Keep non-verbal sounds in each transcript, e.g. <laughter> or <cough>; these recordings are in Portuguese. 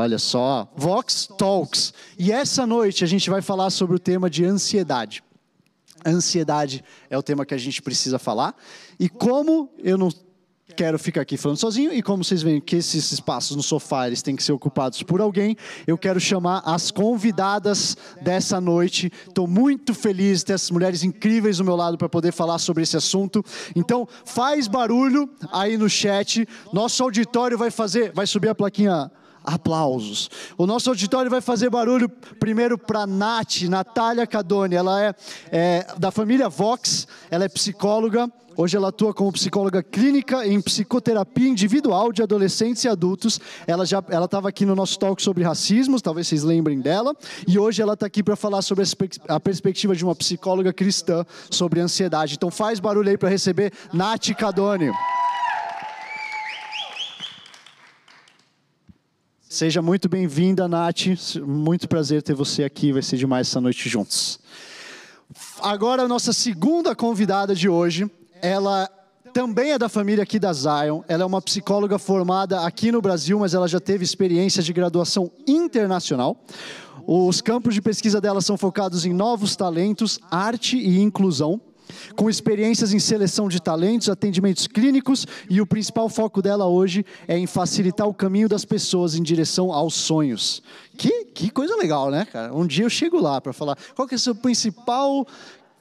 Olha só, Vox Talks. E essa noite a gente vai falar sobre o tema de ansiedade. Ansiedade é o tema que a gente precisa falar. E como eu não quero ficar aqui falando sozinho e como vocês veem que esses espaços no sofá eles têm que ser ocupados por alguém, eu quero chamar as convidadas dessa noite. Estou muito feliz de ter essas mulheres incríveis do meu lado para poder falar sobre esse assunto. Então, faz barulho aí no chat. Nosso auditório vai fazer, vai subir a plaquinha aplausos. O nosso auditório vai fazer barulho primeiro para Nath, Natália Cadoni. Ela é, é, da família Vox, ela é psicóloga. Hoje ela atua como psicóloga clínica em psicoterapia individual de adolescentes e adultos. Ela já ela estava aqui no nosso talk sobre racismo, talvez vocês lembrem dela. E hoje ela está aqui para falar sobre a perspectiva de uma psicóloga cristã sobre ansiedade. Então faz barulho aí para receber Nath Cadoni. Seja muito bem-vinda, Nath. Muito prazer ter você aqui. Vai ser demais essa noite juntos. Agora, a nossa segunda convidada de hoje, ela também é da família aqui da Zion. Ela é uma psicóloga formada aqui no Brasil, mas ela já teve experiência de graduação internacional. Os campos de pesquisa dela são focados em novos talentos, arte e inclusão com experiências em seleção de talentos, atendimentos clínicos e o principal foco dela hoje é em facilitar o caminho das pessoas em direção aos sonhos. Que, que coisa legal, né, cara? Um dia eu chego lá para falar qual que é o seu principal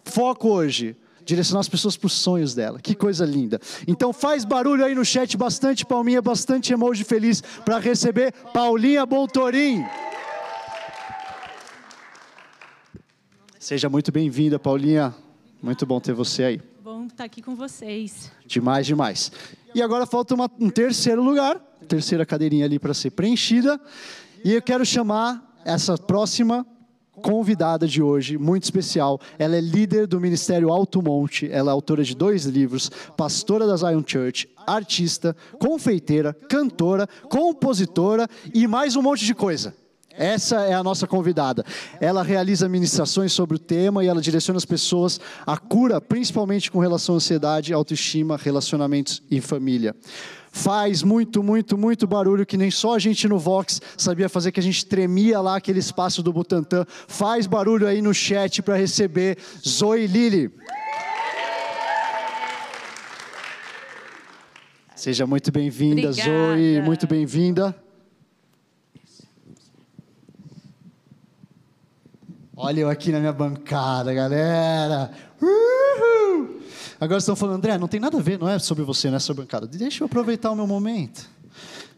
foco hoje direcionar as pessoas para os sonhos dela. Que coisa linda. Então faz barulho aí no chat, bastante palminha, bastante emoji feliz para receber Paulinha Boltorim. Seja muito bem-vinda, Paulinha. Muito bom ter você aí. Bom estar aqui com vocês. Demais, demais. E agora falta uma, um terceiro lugar, terceira cadeirinha ali para ser preenchida. E eu quero chamar essa próxima convidada de hoje, muito especial. Ela é líder do Ministério Alto Monte, ela é autora de dois livros, pastora da Zion Church, artista, confeiteira, cantora, compositora e mais um monte de coisa. Essa é a nossa convidada. Ela realiza ministrações sobre o tema e ela direciona as pessoas à cura, principalmente com relação à ansiedade, autoestima, relacionamentos e família. Faz muito, muito, muito barulho que nem só a gente no Vox sabia fazer, que a gente tremia lá aquele espaço do Butantã. Faz barulho aí no chat para receber Zoe Lili. Seja muito bem-vinda, Zoe. Muito bem-vinda. Olha eu aqui na minha bancada, galera. Uhul! Agora estão falando, André, não tem nada a ver, não é sobre você, não é sobre a bancada. Deixa eu aproveitar o meu momento.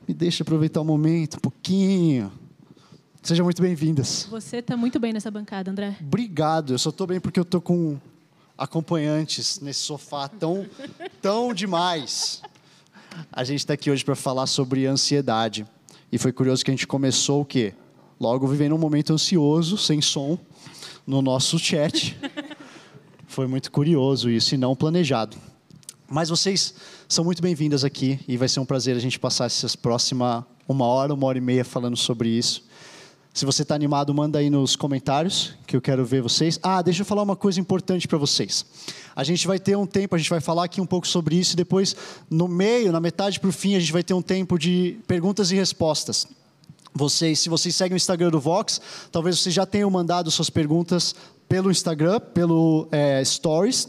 Me deixa aproveitar o momento, um pouquinho. Sejam muito bem-vindas. Você está muito bem nessa bancada, André. Obrigado. Eu só estou bem porque eu estou com acompanhantes nesse sofá tão, tão demais. A gente está aqui hoje para falar sobre ansiedade. E foi curioso que a gente começou o quê? Logo vivendo um momento ansioso, sem som no nosso chat. Foi muito curioso isso e não planejado. Mas vocês são muito bem-vindas aqui e vai ser um prazer a gente passar essas próximas uma hora, uma hora e meia falando sobre isso. Se você está animado, manda aí nos comentários, que eu quero ver vocês. Ah, deixa eu falar uma coisa importante para vocês. A gente vai ter um tempo, a gente vai falar aqui um pouco sobre isso, e depois, no meio, na metade para o fim, a gente vai ter um tempo de perguntas e respostas. Vocês, se vocês seguem o Instagram do Vox, talvez vocês já tenham mandado suas perguntas pelo Instagram, pelo é, Stories,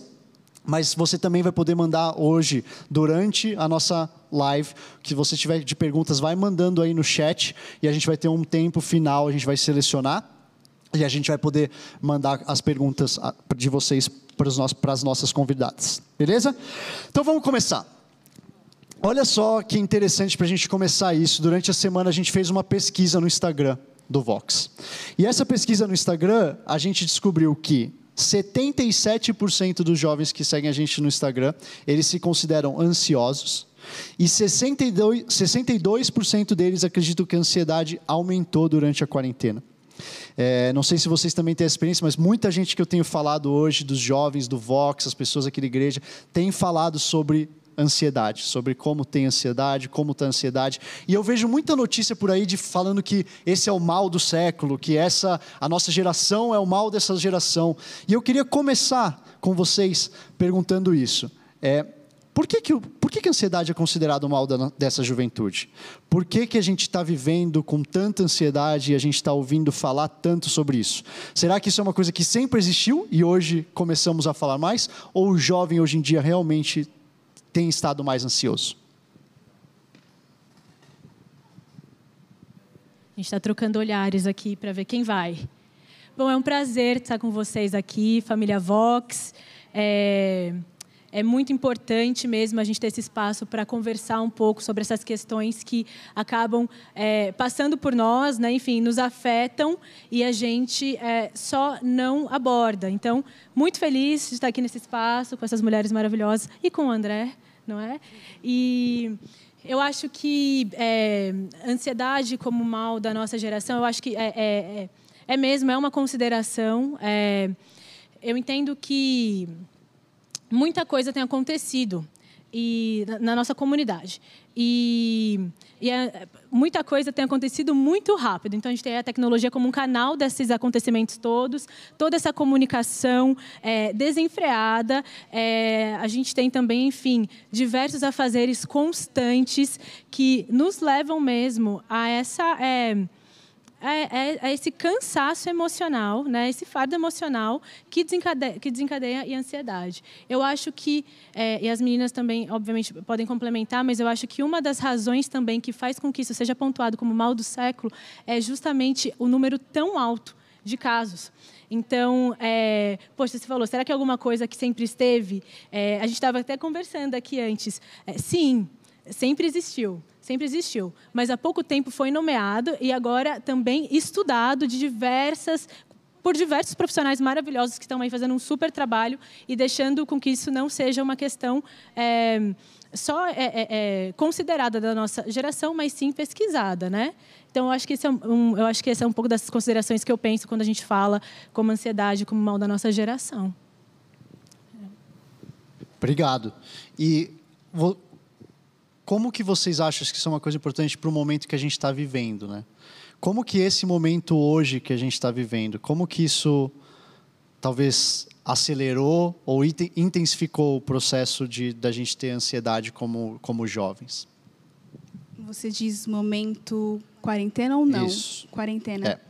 mas você também vai poder mandar hoje, durante a nossa live, que você tiver de perguntas, vai mandando aí no chat e a gente vai ter um tempo final, a gente vai selecionar e a gente vai poder mandar as perguntas de vocês para as nossas convidadas. Beleza? Então vamos começar. Olha só que interessante para a gente começar isso. Durante a semana a gente fez uma pesquisa no Instagram do Vox. E essa pesquisa no Instagram, a gente descobriu que 77% dos jovens que seguem a gente no Instagram, eles se consideram ansiosos. E 62%, 62 deles acreditam que a ansiedade aumentou durante a quarentena. É, não sei se vocês também têm experiência, mas muita gente que eu tenho falado hoje, dos jovens, do Vox, as pessoas aqui da igreja, tem falado sobre ansiedade, sobre como tem ansiedade, como está a ansiedade. E eu vejo muita notícia por aí de falando que esse é o mal do século, que essa a nossa geração é o mal dessa geração. E eu queria começar com vocês perguntando isso. É, por que, que, por que, que a ansiedade é considerada o mal da, dessa juventude? Por que, que a gente está vivendo com tanta ansiedade e a gente está ouvindo falar tanto sobre isso? Será que isso é uma coisa que sempre existiu e hoje começamos a falar mais? Ou o jovem hoje em dia realmente tem estado mais ansioso? A gente está trocando olhares aqui para ver quem vai. Bom, é um prazer estar com vocês aqui, família Vox. É é muito importante mesmo a gente ter esse espaço para conversar um pouco sobre essas questões que acabam é, passando por nós, né? enfim, nos afetam e a gente é, só não aborda. Então, muito feliz de estar aqui nesse espaço com essas mulheres maravilhosas e com o André, não é? E eu acho que é, ansiedade como mal da nossa geração, eu acho que é, é, é, é mesmo, é uma consideração. É, eu entendo que muita coisa tem acontecido e na nossa comunidade. E, e é, muita coisa tem acontecido muito rápido. Então, a gente tem a tecnologia como um canal desses acontecimentos todos, toda essa comunicação é, desenfreada. É, a gente tem também, enfim, diversos afazeres constantes que nos levam mesmo a essa é, é, é, esse cansaço emocional, né, esse fardo emocional que desencadeia, que desencadeia a ansiedade. Eu acho que, é, e as meninas também, obviamente, podem complementar, mas eu acho que uma das razões também que faz com que isso seja pontuado como mal do século é justamente o número tão alto de casos. Então, é, poxa, você falou, será que é alguma coisa que sempre esteve? É, a gente estava até conversando aqui antes. É, sim, sempre existiu sempre existiu, mas há pouco tempo foi nomeado e agora também estudado de diversas por diversos profissionais maravilhosos que estão aí fazendo um super trabalho e deixando com que isso não seja uma questão é, só é, é, é considerada da nossa geração, mas sim pesquisada, né? Então, eu acho, que esse é um, eu acho que esse é um pouco das considerações que eu penso quando a gente fala como ansiedade, como mal da nossa geração. Obrigado. E vou como que vocês acham que isso é uma coisa importante para o momento que a gente está vivendo, né? Como que esse momento hoje que a gente está vivendo, como que isso talvez acelerou ou intensificou o processo de da gente ter ansiedade como como jovens? Você diz momento quarentena ou não? Isso. Quarentena.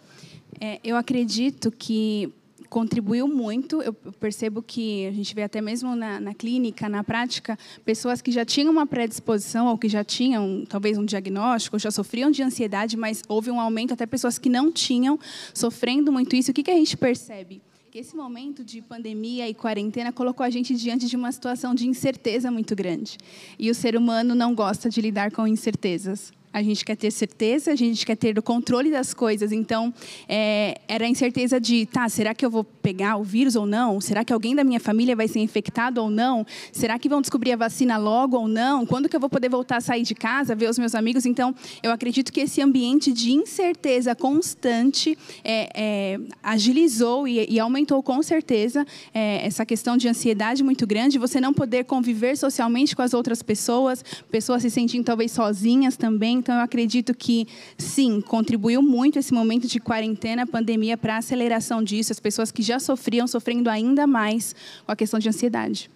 É. É, eu acredito que contribuiu muito. Eu percebo que a gente vê até mesmo na, na, clínica, na prática, pessoas que já tinham uma predisposição ou que já tinham talvez um diagnóstico, já sofriam de ansiedade, mas houve um aumento até pessoas que não tinham sofrendo muito isso. O que, que a gente percebe? que esse momento de pandemia e quarentena colocou a gente diante de uma situação de incerteza muito grande. E o ser humano não gosta de lidar com incertezas a gente quer ter certeza, a gente quer ter o controle das coisas. Então, é, era a incerteza de, tá, será que eu vou pegar o vírus ou não? Será que alguém da minha família vai ser infectado ou não? Será que vão descobrir a vacina logo ou não? Quando que eu vou poder voltar a sair de casa, ver os meus amigos? Então, eu acredito que esse ambiente de incerteza constante é, é, agilizou e, e, aumentou com certeza é, essa questão de ansiedade muito grande, você não poder conviver socialmente com as outras pessoas, pessoas se sentindo talvez sozinhas também. Então, eu acredito que, sim, contribuiu muito esse momento de quarentena, pandemia, para a aceleração disso. As pessoas que já sofriam, sofrendo ainda mais com a questão de ansiedade.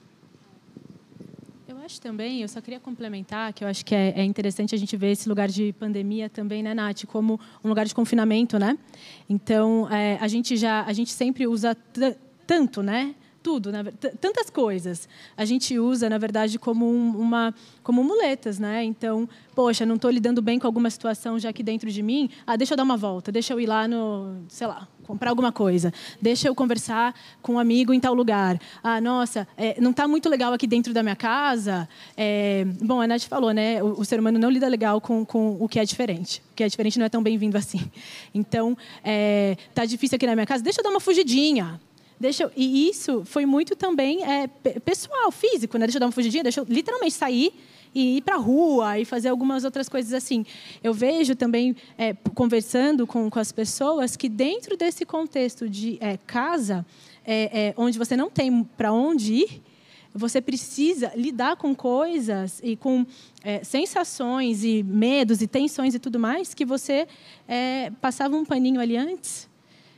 Eu acho também, eu só queria complementar, que eu acho que é, é interessante a gente ver esse lugar de pandemia também, né, Nath, como um lugar de confinamento, né? Então, é, a gente já, a gente sempre usa tanto, né? Tudo, né? tantas coisas. A gente usa, na verdade, como um, uma como muletas, né? Então, poxa, não estou lidando bem com alguma situação já aqui dentro de mim. Ah, deixa eu dar uma volta, deixa eu ir lá no, sei lá, comprar alguma coisa. Deixa eu conversar com um amigo em tal lugar. Ah, nossa, é, não está muito legal aqui dentro da minha casa. É, bom, a Nath falou, né? O, o, ser humano não lida legal com, com o que é diferente. O que é diferente não é tão bem-vindo assim. Então, é, tá difícil aqui na minha casa. Deixa eu dar uma fugidinha. Deixa eu, e isso foi muito também é, pessoal, físico, né? Deixa eu dar uma fugidinha, deixa eu literalmente sair e ir para a rua e fazer algumas outras coisas assim. Eu vejo também, é, conversando com, com as pessoas, que dentro desse contexto de é, casa, é, é onde você não tem para onde ir, você precisa lidar com coisas e com é, sensações e medos e tensões e tudo mais que você é, passava um paninho ali antes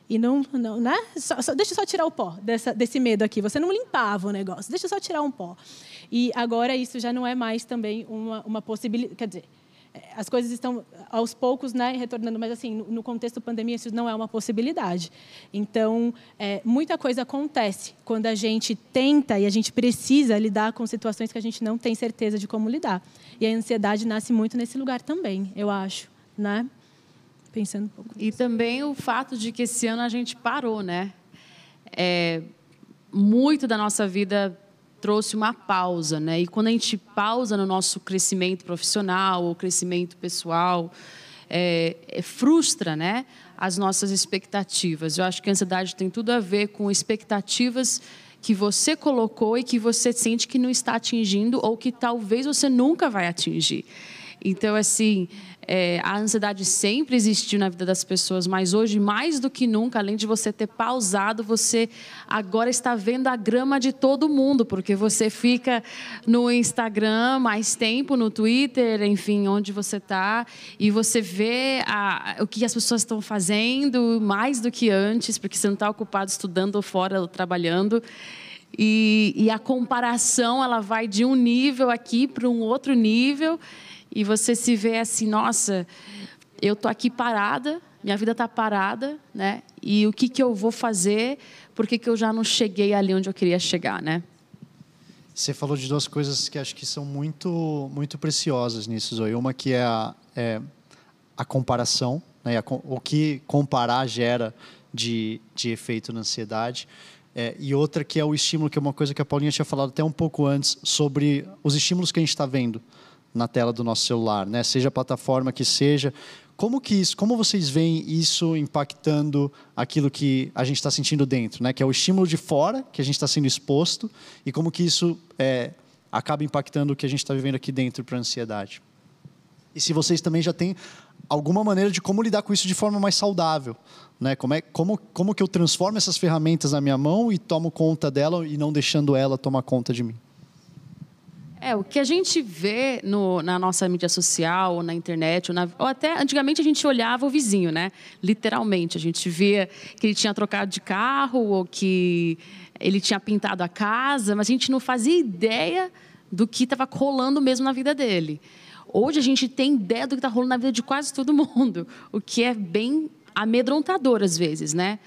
e não, não né? Só, só, deixa eu só tirar o pó dessa, desse medo aqui. Você não limpava o negócio, deixa eu só tirar um pó. E agora isso já não é mais também uma, uma possibilidade. Quer dizer, as coisas estão aos poucos né, retornando, mas assim, no contexto pandemia isso não é uma possibilidade. Então, é, muita coisa acontece quando a gente tenta e a gente precisa lidar com situações que a gente não tem certeza de como lidar. E a ansiedade nasce muito nesse lugar também, eu acho, né? Pensando um pouco. E também o fato de que esse ano a gente parou, né? É, muito da nossa vida trouxe uma pausa, né? E quando a gente pausa no nosso crescimento profissional ou crescimento pessoal, é, é, frustra, né? As nossas expectativas. Eu acho que a ansiedade tem tudo a ver com expectativas que você colocou e que você sente que não está atingindo ou que talvez você nunca vai atingir. Então, assim, é, a ansiedade sempre existiu na vida das pessoas, mas hoje, mais do que nunca, além de você ter pausado, você agora está vendo a grama de todo mundo, porque você fica no Instagram mais tempo, no Twitter, enfim, onde você está, e você vê a, o que as pessoas estão fazendo mais do que antes, porque você não está ocupado estudando fora, trabalhando. E, e a comparação ela vai de um nível aqui para um outro nível e você se vê assim, nossa, eu tô aqui parada, minha vida está parada, né? E o que que eu vou fazer? Porque que eu já não cheguei ali onde eu queria chegar, né? Você falou de duas coisas que acho que são muito muito preciosas nisso, Zoe. Uma que é a, é a comparação, né? o que comparar gera de, de efeito na ansiedade. É, e outra que é o estímulo, que é uma coisa que a Paulinha tinha falado até um pouco antes, sobre os estímulos que a gente está vendo na tela do nosso celular, né? Seja a plataforma que seja. Como que isso, como vocês veem isso impactando aquilo que a gente está sentindo dentro, né? Que é o estímulo de fora que a gente está sendo exposto e como que isso é, acaba impactando o que a gente está vivendo aqui dentro para a ansiedade. E se vocês também já têm alguma maneira de como lidar com isso de forma mais saudável, né? Como é como como que eu transformo essas ferramentas na minha mão e tomo conta dela e não deixando ela tomar conta de mim? É, o que a gente vê no, na nossa mídia social, ou na internet, ou, na, ou, até antigamente a gente olhava o vizinho, né? Literalmente, a gente via que ele tinha trocado de carro ou que ele tinha pintado a casa, mas a gente não fazia ideia do que estava rolando mesmo na vida dele. Hoje a gente tem ideia do que está rolando na vida de quase todo mundo, o que é bem amedrontador às vezes, né?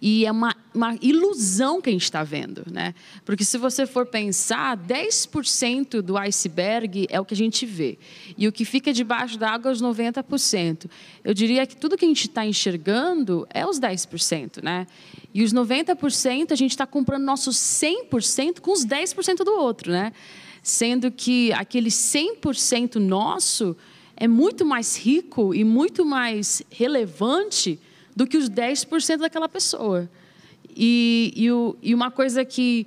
E é uma, uma ilusão que a gente está vendo, né? Porque se você for pensar, 10% do iceberg é o que a gente vê. E o que fica debaixo da água é os 90%. Eu diria que tudo que a gente está enxergando é os 10%, né? E os 90% a gente está comprando nossos 100% com os 10% do outro, né? Sendo que aquele 100% nosso é muito mais rico e muito mais relevante do que os 10% daquela pessoa. E, e, o, e, uma coisa que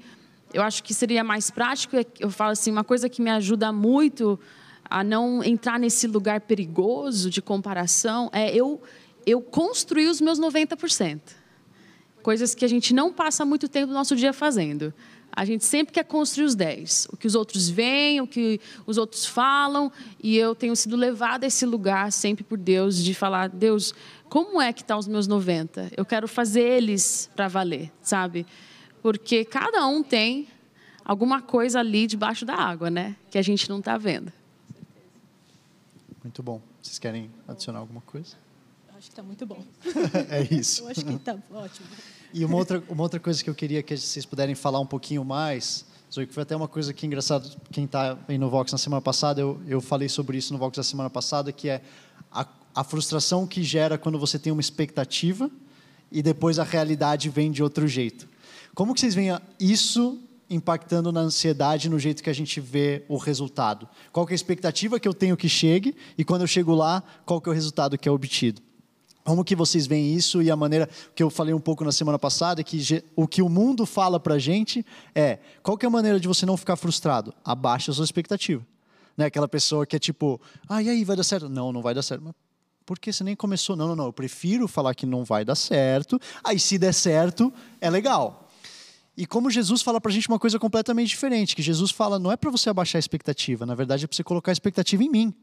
eu acho que seria mais prático, é eu falo assim, uma coisa que me ajuda muito a não entrar nesse lugar perigoso de comparação é eu, eu construir os meus 90%. Coisas que a gente não passa muito tempo do nosso dia fazendo. A gente sempre quer construir os 10. O que os outros veem, o que os outros falam. E eu tenho sido levada a esse lugar sempre por Deus, de falar: Deus, como é que estão tá os meus 90? Eu quero fazer eles para valer, sabe? Porque cada um tem alguma coisa ali debaixo da água, né? Que a gente não está vendo. Muito bom. Vocês querem adicionar alguma coisa? Acho que está muito bom. <laughs> é isso. Eu acho que está ótimo. E uma outra, uma outra coisa que eu queria que vocês puderem falar um pouquinho mais, Zoe, que foi até uma coisa que engraçado, quem está aí no Vox na semana passada, eu, eu falei sobre isso no Vox da semana passada, que é a, a frustração que gera quando você tem uma expectativa e depois a realidade vem de outro jeito. Como que vocês veem isso impactando na ansiedade no jeito que a gente vê o resultado? Qual é a expectativa que eu tenho que chegue e quando eu chego lá, qual que é o resultado que é obtido? Como que vocês veem isso e a maneira que eu falei um pouco na semana passada, que o que o mundo fala para a gente é, qual que é a maneira de você não ficar frustrado? Abaixa a sua expectativa. Né? Aquela pessoa que é tipo, ah, e aí, vai dar certo? Não, não vai dar certo. Mas por que você nem começou? Não, não, não, eu prefiro falar que não vai dar certo, aí se der certo, é legal. E como Jesus fala para a gente uma coisa completamente diferente, que Jesus fala, não é para você abaixar a expectativa, na verdade é para você colocar a expectativa em mim.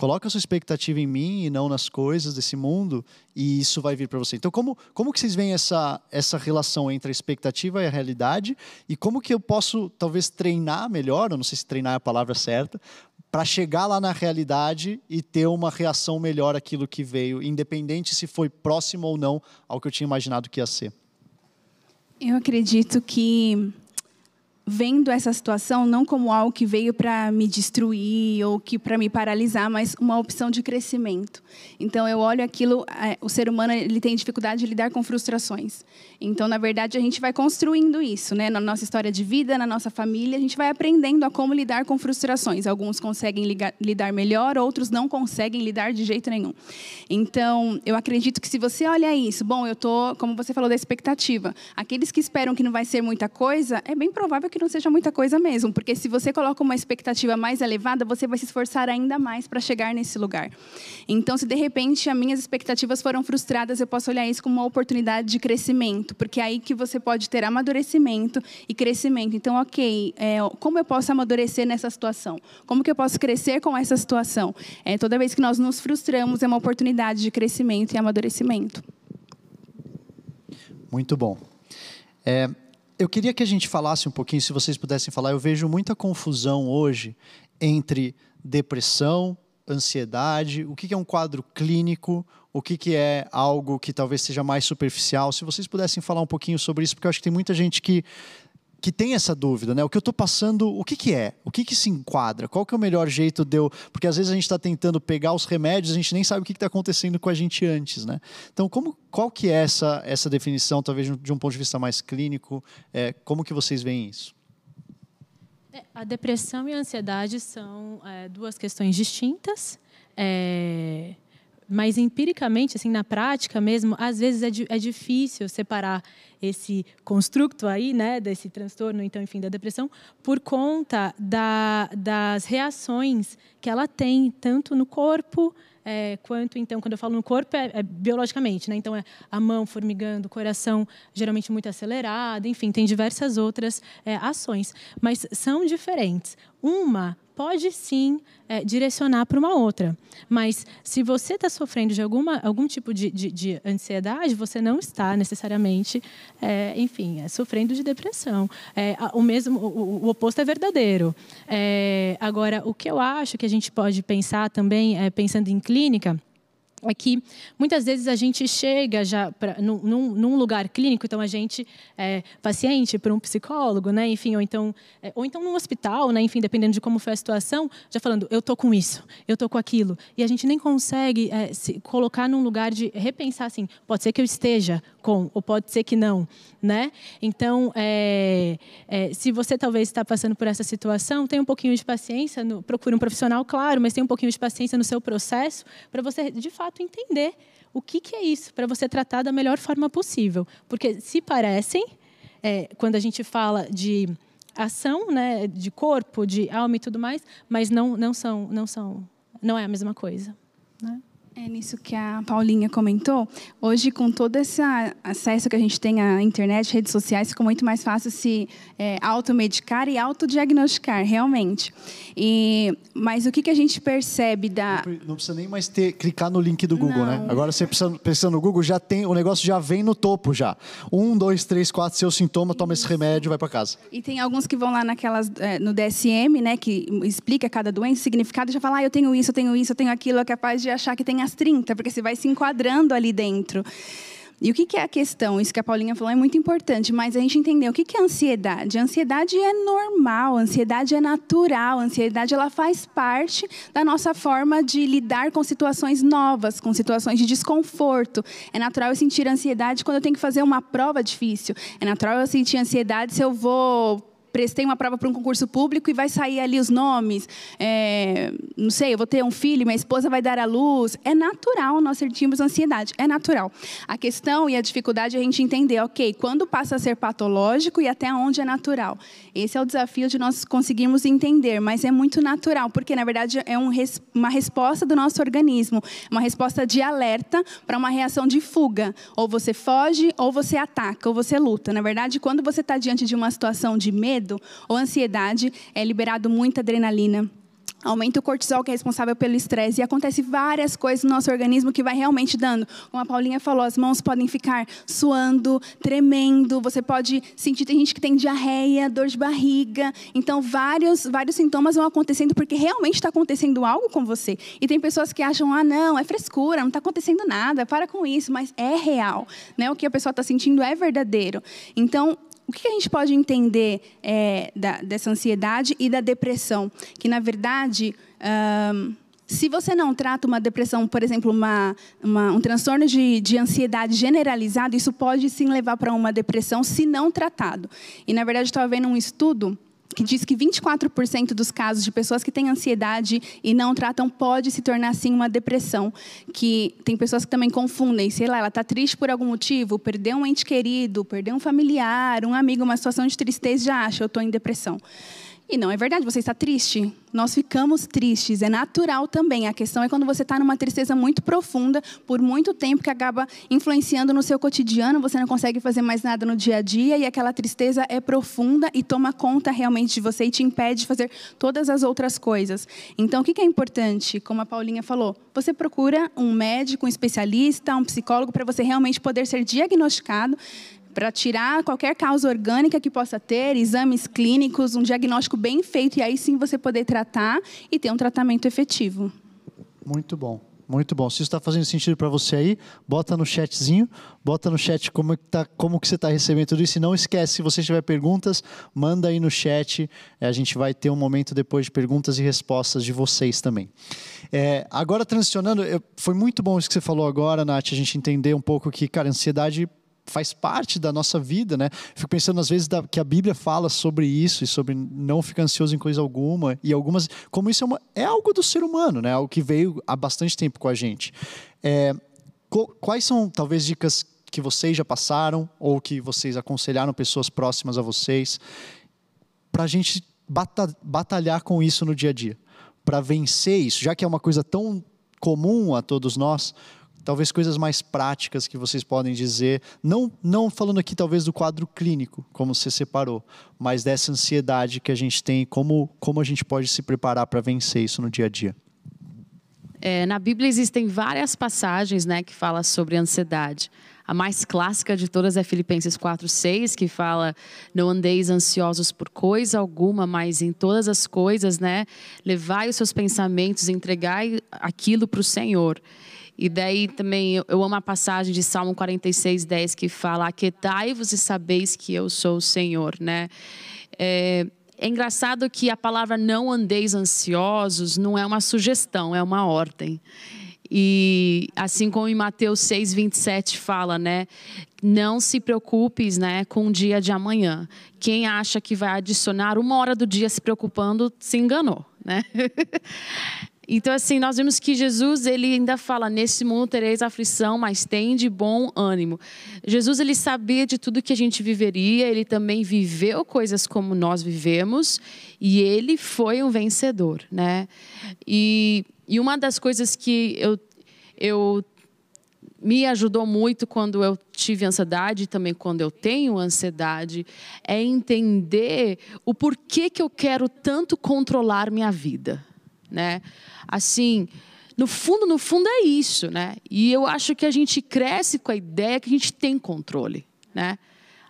Coloca a sua expectativa em mim e não nas coisas desse mundo, e isso vai vir para você. Então, como, como que vocês veem essa, essa relação entre a expectativa e a realidade? E como que eu posso, talvez, treinar melhor, eu não sei se treinar é a palavra certa, para chegar lá na realidade e ter uma reação melhor àquilo que veio, independente se foi próximo ou não ao que eu tinha imaginado que ia ser? Eu acredito que vendo essa situação não como algo que veio para me destruir ou que para me paralisar, mas uma opção de crescimento. Então eu olho aquilo, é, o ser humano ele tem dificuldade de lidar com frustrações. Então na verdade a gente vai construindo isso, né? Na nossa história de vida, na nossa família, a gente vai aprendendo a como lidar com frustrações. Alguns conseguem ligar, lidar melhor, outros não conseguem lidar de jeito nenhum. Então eu acredito que se você olha isso, bom, eu tô, como você falou da expectativa, aqueles que esperam que não vai ser muita coisa, é bem provável que não seja muita coisa mesmo, porque se você coloca uma expectativa mais elevada, você vai se esforçar ainda mais para chegar nesse lugar. Então, se de repente as minhas expectativas foram frustradas, eu posso olhar isso como uma oportunidade de crescimento, porque é aí que você pode ter amadurecimento e crescimento. Então, ok, é, como eu posso amadurecer nessa situação? Como que eu posso crescer com essa situação? É, toda vez que nós nos frustramos, é uma oportunidade de crescimento e amadurecimento. Muito bom. É, eu queria que a gente falasse um pouquinho, se vocês pudessem falar. Eu vejo muita confusão hoje entre depressão, ansiedade, o que é um quadro clínico, o que é algo que talvez seja mais superficial. Se vocês pudessem falar um pouquinho sobre isso, porque eu acho que tem muita gente que que tem essa dúvida, né? O que eu estou passando, o que, que é? O que, que se enquadra? Qual que é o melhor jeito de eu... Porque às vezes a gente está tentando pegar os remédios, a gente nem sabe o que está acontecendo com a gente antes, né? Então, como, qual que é essa, essa definição, talvez de um ponto de vista mais clínico? É, como que vocês veem isso? É, a depressão e a ansiedade são é, duas questões distintas. É mas empiricamente, assim, na prática mesmo, às vezes é, é difícil separar esse construto aí, né, desse transtorno, então, enfim, da depressão, por conta da, das reações que ela tem, tanto no corpo, é, quanto, então, quando eu falo no corpo, é, é, biologicamente, né? Então, é a mão formigando, o coração geralmente muito acelerado, enfim, tem diversas outras é, ações, mas são diferentes. Uma pode sim é, direcionar para uma outra. Mas se você está sofrendo de alguma, algum tipo de, de, de, ansiedade, você não está necessariamente, é, enfim, é, sofrendo de depressão. É, o mesmo, o, o, oposto é verdadeiro. É, agora, o que eu acho que a gente pode pensar também, é, pensando em clínica, é que muitas vezes a gente chega já pra, num, num, lugar clínico, então a gente é paciente para um psicólogo, né, enfim, ou então, é, ou então num hospital, né, enfim, dependendo de como foi a situação, já falando, eu tô com isso, eu tô com aquilo, e a gente nem consegue é, se colocar num lugar de repensar assim, pode ser que eu esteja com, ou pode ser que não, né? Então, é, é, se você talvez está passando por essa situação, tenha um pouquinho de paciência, no, procure um profissional, claro, mas tenha um pouquinho de paciência no seu processo para você, de fato, entender o que, que é isso, para você tratar da melhor forma possível. Porque se parecem, é, quando a gente fala de ação, né, de corpo, de alma e tudo mais, mas não, não são, não são, não é a mesma coisa, né? É nisso que a Paulinha comentou. Hoje, com todo esse acesso que a gente tem à internet, redes sociais, ficou muito mais fácil se é, automedicar e autodiagnosticar, realmente. E, mas o que, que a gente percebe da. Não precisa nem mais ter, clicar no link do Google, né? Não. né? Agora você precisa, precisa no Google, já tem, o negócio já vem no topo já. Um, dois, três, quatro, seu sintoma, toma esse remédio, vai para casa. E tem alguns que vão lá naquelas, é, no DSM, né, que explica cada doença, significado, já fala, ah, eu tenho isso, eu tenho isso, eu tenho aquilo, é capaz de achar que tem as 30, porque você vai se enquadrando ali dentro. E o que é a questão? Isso que a Paulinha falou é muito importante, mas a gente entender o que é ansiedade. A ansiedade é normal, a ansiedade é natural, a ansiedade ela faz parte da nossa forma de lidar com situações novas, com situações de desconforto. É natural eu sentir ansiedade quando eu tenho que fazer uma prova difícil. É natural eu sentir ansiedade se eu vou prestei uma prova para um concurso público e vai sair ali os nomes. É, não sei, eu vou ter um filho, minha esposa vai dar à luz. É natural nós sentirmos ansiedade, é natural. A questão e a dificuldade é a gente entender, ok, quando passa a ser patológico e até onde é natural. Esse é o desafio de nós conseguirmos entender, mas é muito natural, porque na verdade é um, uma resposta do nosso organismo, uma resposta de alerta para uma reação de fuga. Ou você foge, ou você ataca, ou você luta. Na verdade, quando você está diante de uma situação de medo, medo ou ansiedade, é liberado muita adrenalina, aumenta o cortisol que é responsável pelo estresse e acontece várias coisas no nosso organismo que vai realmente dando. Como a Paulinha falou, as mãos podem ficar suando, tremendo, você pode sentir tem gente que tem diarreia, dor de barriga. Então vários vários sintomas vão acontecendo porque realmente está acontecendo algo com você. E tem pessoas que acham ah não é frescura, não está acontecendo nada, para com isso, mas é real, né? O que a pessoa está sentindo é verdadeiro. Então o que a gente pode entender é, da, dessa ansiedade e da depressão? Que, na verdade, se você não trata uma depressão, por exemplo, uma, uma, um transtorno de, de ansiedade generalizado, isso pode sim levar para uma depressão se não tratado. E, na verdade, estava vendo um estudo que diz que 24% dos casos de pessoas que têm ansiedade e não tratam pode se tornar assim uma depressão. Que tem pessoas que também confundem, sei lá, ela está triste por algum motivo, perdeu um ente querido, perdeu um familiar, um amigo, uma situação de tristeza já acha eu estou em depressão. E não é verdade, você está triste. Nós ficamos tristes, é natural também. A questão é quando você está numa tristeza muito profunda, por muito tempo, que acaba influenciando no seu cotidiano, você não consegue fazer mais nada no dia a dia, e aquela tristeza é profunda e toma conta realmente de você e te impede de fazer todas as outras coisas. Então, o que é importante? Como a Paulinha falou, você procura um médico, um especialista, um psicólogo, para você realmente poder ser diagnosticado para tirar qualquer causa orgânica que possa ter, exames clínicos, um diagnóstico bem feito e aí sim você poder tratar e ter um tratamento efetivo. Muito bom. Muito bom. Se isso está fazendo sentido para você aí, bota no chatzinho, bota no chat como, tá, como que você está recebendo tudo isso. E não esquece, se você tiver perguntas, manda aí no chat. É, a gente vai ter um momento depois de perguntas e respostas de vocês também. É, agora, transicionando, foi muito bom isso que você falou agora, Nath, a gente entender um pouco que, cara, ansiedade faz parte da nossa vida, né? Fico pensando às vezes da, que a Bíblia fala sobre isso e sobre não ficar ansioso em coisa alguma e algumas como isso é, uma, é algo do ser humano, né? Algo que veio há bastante tempo com a gente. É, quais são talvez dicas que vocês já passaram ou que vocês aconselharam pessoas próximas a vocês para a gente batalhar com isso no dia a dia, para vencer isso, já que é uma coisa tão comum a todos nós talvez coisas mais práticas que vocês podem dizer, não, não falando aqui talvez do quadro clínico, como você separou, mas dessa ansiedade que a gente tem, como, como a gente pode se preparar para vencer isso no dia a dia. É, na Bíblia existem várias passagens né, que falam sobre ansiedade. A mais clássica de todas é Filipenses 4:6, que fala: "Não andeis ansiosos por coisa alguma, mas em todas as coisas, né, levai os seus pensamentos, entregai aquilo para o Senhor." E daí também eu, amo a passagem de Salmo 46, 10 que fala: Aquietai-vos e sabeis que eu sou o Senhor, né? É, é engraçado que a palavra não andeis ansiosos não é uma sugestão, é uma ordem. E assim como em Mateus 6, 27 fala, né? Não se preocupes né, com o dia de amanhã. Quem acha que vai adicionar uma hora do dia se preocupando, se enganou, né? <laughs> Então, assim, nós vemos que Jesus, ele ainda fala, nesse mundo tereis aflição, mas tem de bom ânimo. Jesus, ele sabia de tudo que a gente viveria, ele também viveu coisas como nós vivemos, e ele foi um vencedor, né? E, e uma das coisas que eu, eu me ajudou muito quando eu tive ansiedade, também quando eu tenho ansiedade, é entender o porquê que eu quero tanto controlar minha vida, né? Assim, no fundo, no fundo é isso, né? E eu acho que a gente cresce com a ideia que a gente tem controle, né?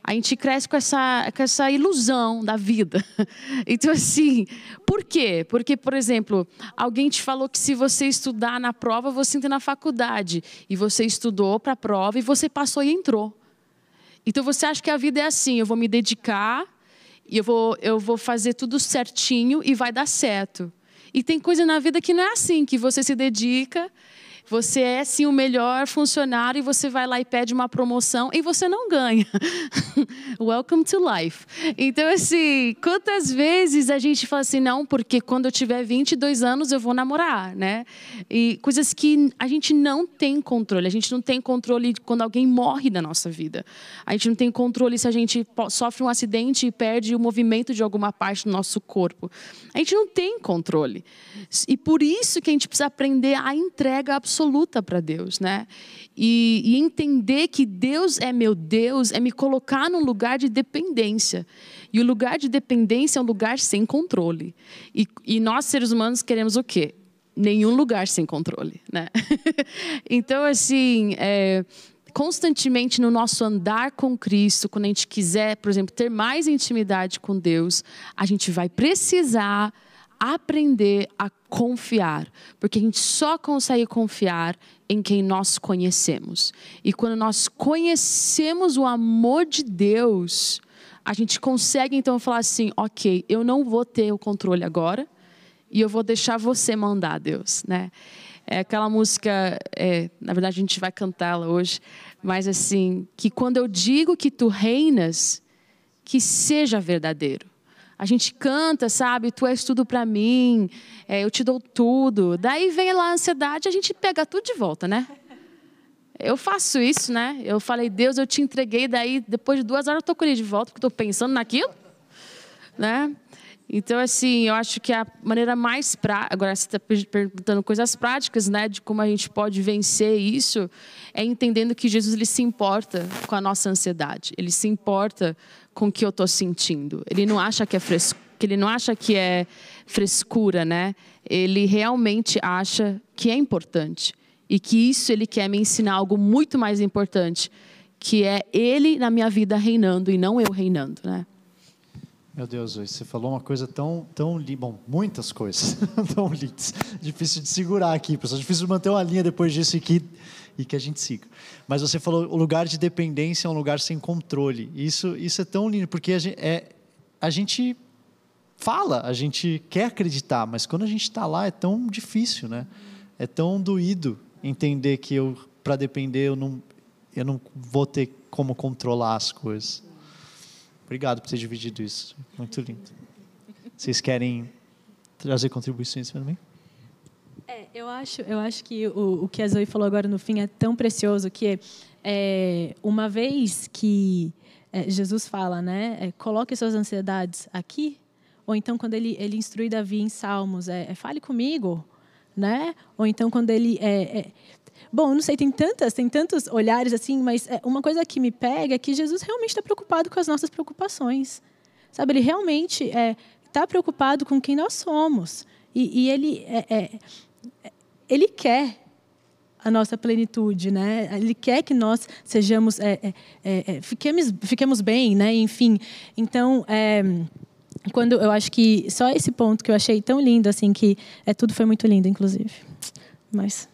A gente cresce com essa, com essa ilusão da vida. <laughs> Então, assim, por quê? Porque, por exemplo, alguém te falou que se você estudar na prova, você entra na faculdade. E você estudou para a prova e você passou e entrou. Então, você acha que a vida é assim: eu vou me dedicar, eu vou, eu vou fazer tudo certinho e vai dar certo. E tem coisa na vida que não é assim, que você se dedica, você é sim o melhor funcionário e você vai lá e pede uma promoção e você não ganha. <laughs> Welcome to life. Então, assim, quantas vezes a gente fala assim, não, porque quando eu tiver 22 anos eu vou namorar, né? E coisas que a gente não tem controle. A gente não tem controle quando alguém morre da nossa vida. A gente não tem controle se a gente sofre um acidente e perde o movimento de alguma parte do nosso corpo. A gente não tem controle. E por isso que a gente precisa aprender a entrega absoluta absoluta para Deus, né? E, e, entender que Deus é meu Deus é me colocar num lugar de dependência. E o lugar de dependência é um lugar sem controle. E, e nós, seres humanos, queremos o quê? Nenhum lugar sem controle, né? <laughs> então, assim, é, constantemente no nosso andar com Cristo, quando a gente quiser, por exemplo, ter mais intimidade com Deus, a gente vai precisar aprender a confiar, porque a gente só consegue confiar em quem nós conhecemos. E quando nós conhecemos o amor de Deus, a gente consegue então falar assim: ok, eu não vou ter o controle agora e eu vou deixar você mandar, Deus, né? É aquela música, é, na verdade a gente vai cantá-la hoje, mas assim, que quando eu digo que tu reinas, que seja verdadeiro. A gente canta, sabe? Tu és tudo para mim, é, eu te dou tudo. Daí vem lá a ansiedade, a gente pega tudo de volta, né? Eu faço isso, né? Eu falei, Deus, eu te entreguei, daí depois de duas horas eu tô com ele de volta, porque estou pensando naquilo, né? Então, assim, eu acho que a maneira mais prática, agora você está perguntando coisas práticas, né, de como a gente pode vencer isso, é entendendo que Jesus ele se importa com a nossa ansiedade, ele se importa com o que eu estou sentindo. Ele não acha que é fresco, ele não acha que é frescura, né? Ele realmente acha que é importante e que isso ele quer me ensinar algo muito mais importante, que é ele na minha vida reinando e não eu reinando, né? Meu Deus, você falou uma coisa tão, tão bom, muitas coisas <laughs> tão lindas, difícil de segurar aqui, pessoal, difícil de manter uma linha depois disso aqui e que a gente siga. Mas você falou o lugar de dependência é um lugar sem controle. Isso, isso é tão lindo porque a gente, é, a gente fala, a gente quer acreditar, mas quando a gente está lá é tão difícil, né? É tão doído entender que eu, para depender, eu não, eu não vou ter como controlar as coisas. Obrigado por ter dividido isso. Muito lindo. Vocês querem trazer contribuições também? É, eu acho, eu acho que o, o que a Zoe falou agora no fim é tão precioso que é, uma vez que é, Jesus fala, né, é, coloque suas ansiedades aqui, ou então quando ele ele instrui Davi em Salmos, é, é fale comigo, né? Ou então quando ele é, é Bom, não sei, tem tantas, tem tantos olhares assim, mas é, uma coisa que me pega é que Jesus realmente está preocupado com as nossas preocupações. Sabe, ele realmente está é, tá preocupado com quem nós somos. E, e ele, é, é ele quer a nossa plenitude, né? Ele quer que nós sejamos, é, é, fiquemos, fiquemos bem, né? Enfim, então quando eu acho que só esse ponto que eu achei tão lindo, assim, que é tudo foi muito lindo, inclusive, mas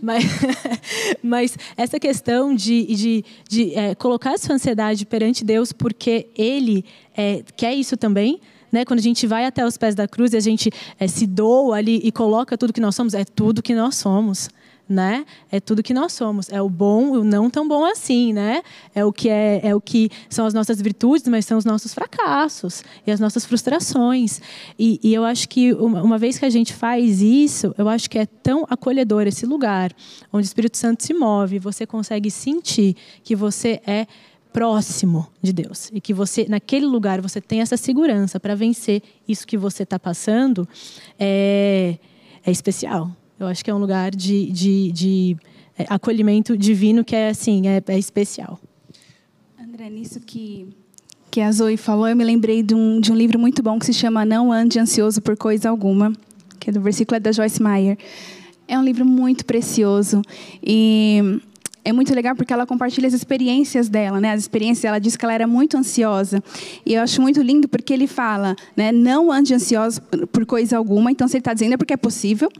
mas, <laughs> mas essa questão de, de, de é, colocar a sua ansiedade perante Deus, porque Ele é, quer isso também, né? Quando a gente vai até os pés da cruz e a gente é, se doa ali e coloca tudo que nós somos, é tudo que nós somos. Né? É tudo que nós somos. É o bom o não tão bom assim, né? É o que é, é o que são as nossas virtudes, mas são os nossos fracassos e as nossas frustrações. E, e eu acho que uma, uma, vez que a gente faz isso, eu acho que é tão acolhedor esse lugar onde o Espírito Santo se move, você consegue sentir que você é próximo de Deus e que você naquele lugar você tem essa segurança para vencer isso que você está passando é, é especial eu acho que é um lugar de, de, de é, acolhimento divino que é assim é, é, especial André nisso que que a Zoe falou eu me lembrei de um, de um livro muito bom que se chama Não ande ansioso por coisa alguma que é do versículo é da Joyce Meyer é um livro muito precioso e é muito legal porque ela compartilha as experiências dela, né? As experiências, ela diz que ela era muito ansiosa. E eu acho muito lindo porque ele fala, né? Não ande ansioso por coisa alguma. Então, se ele está dizendo é porque é possível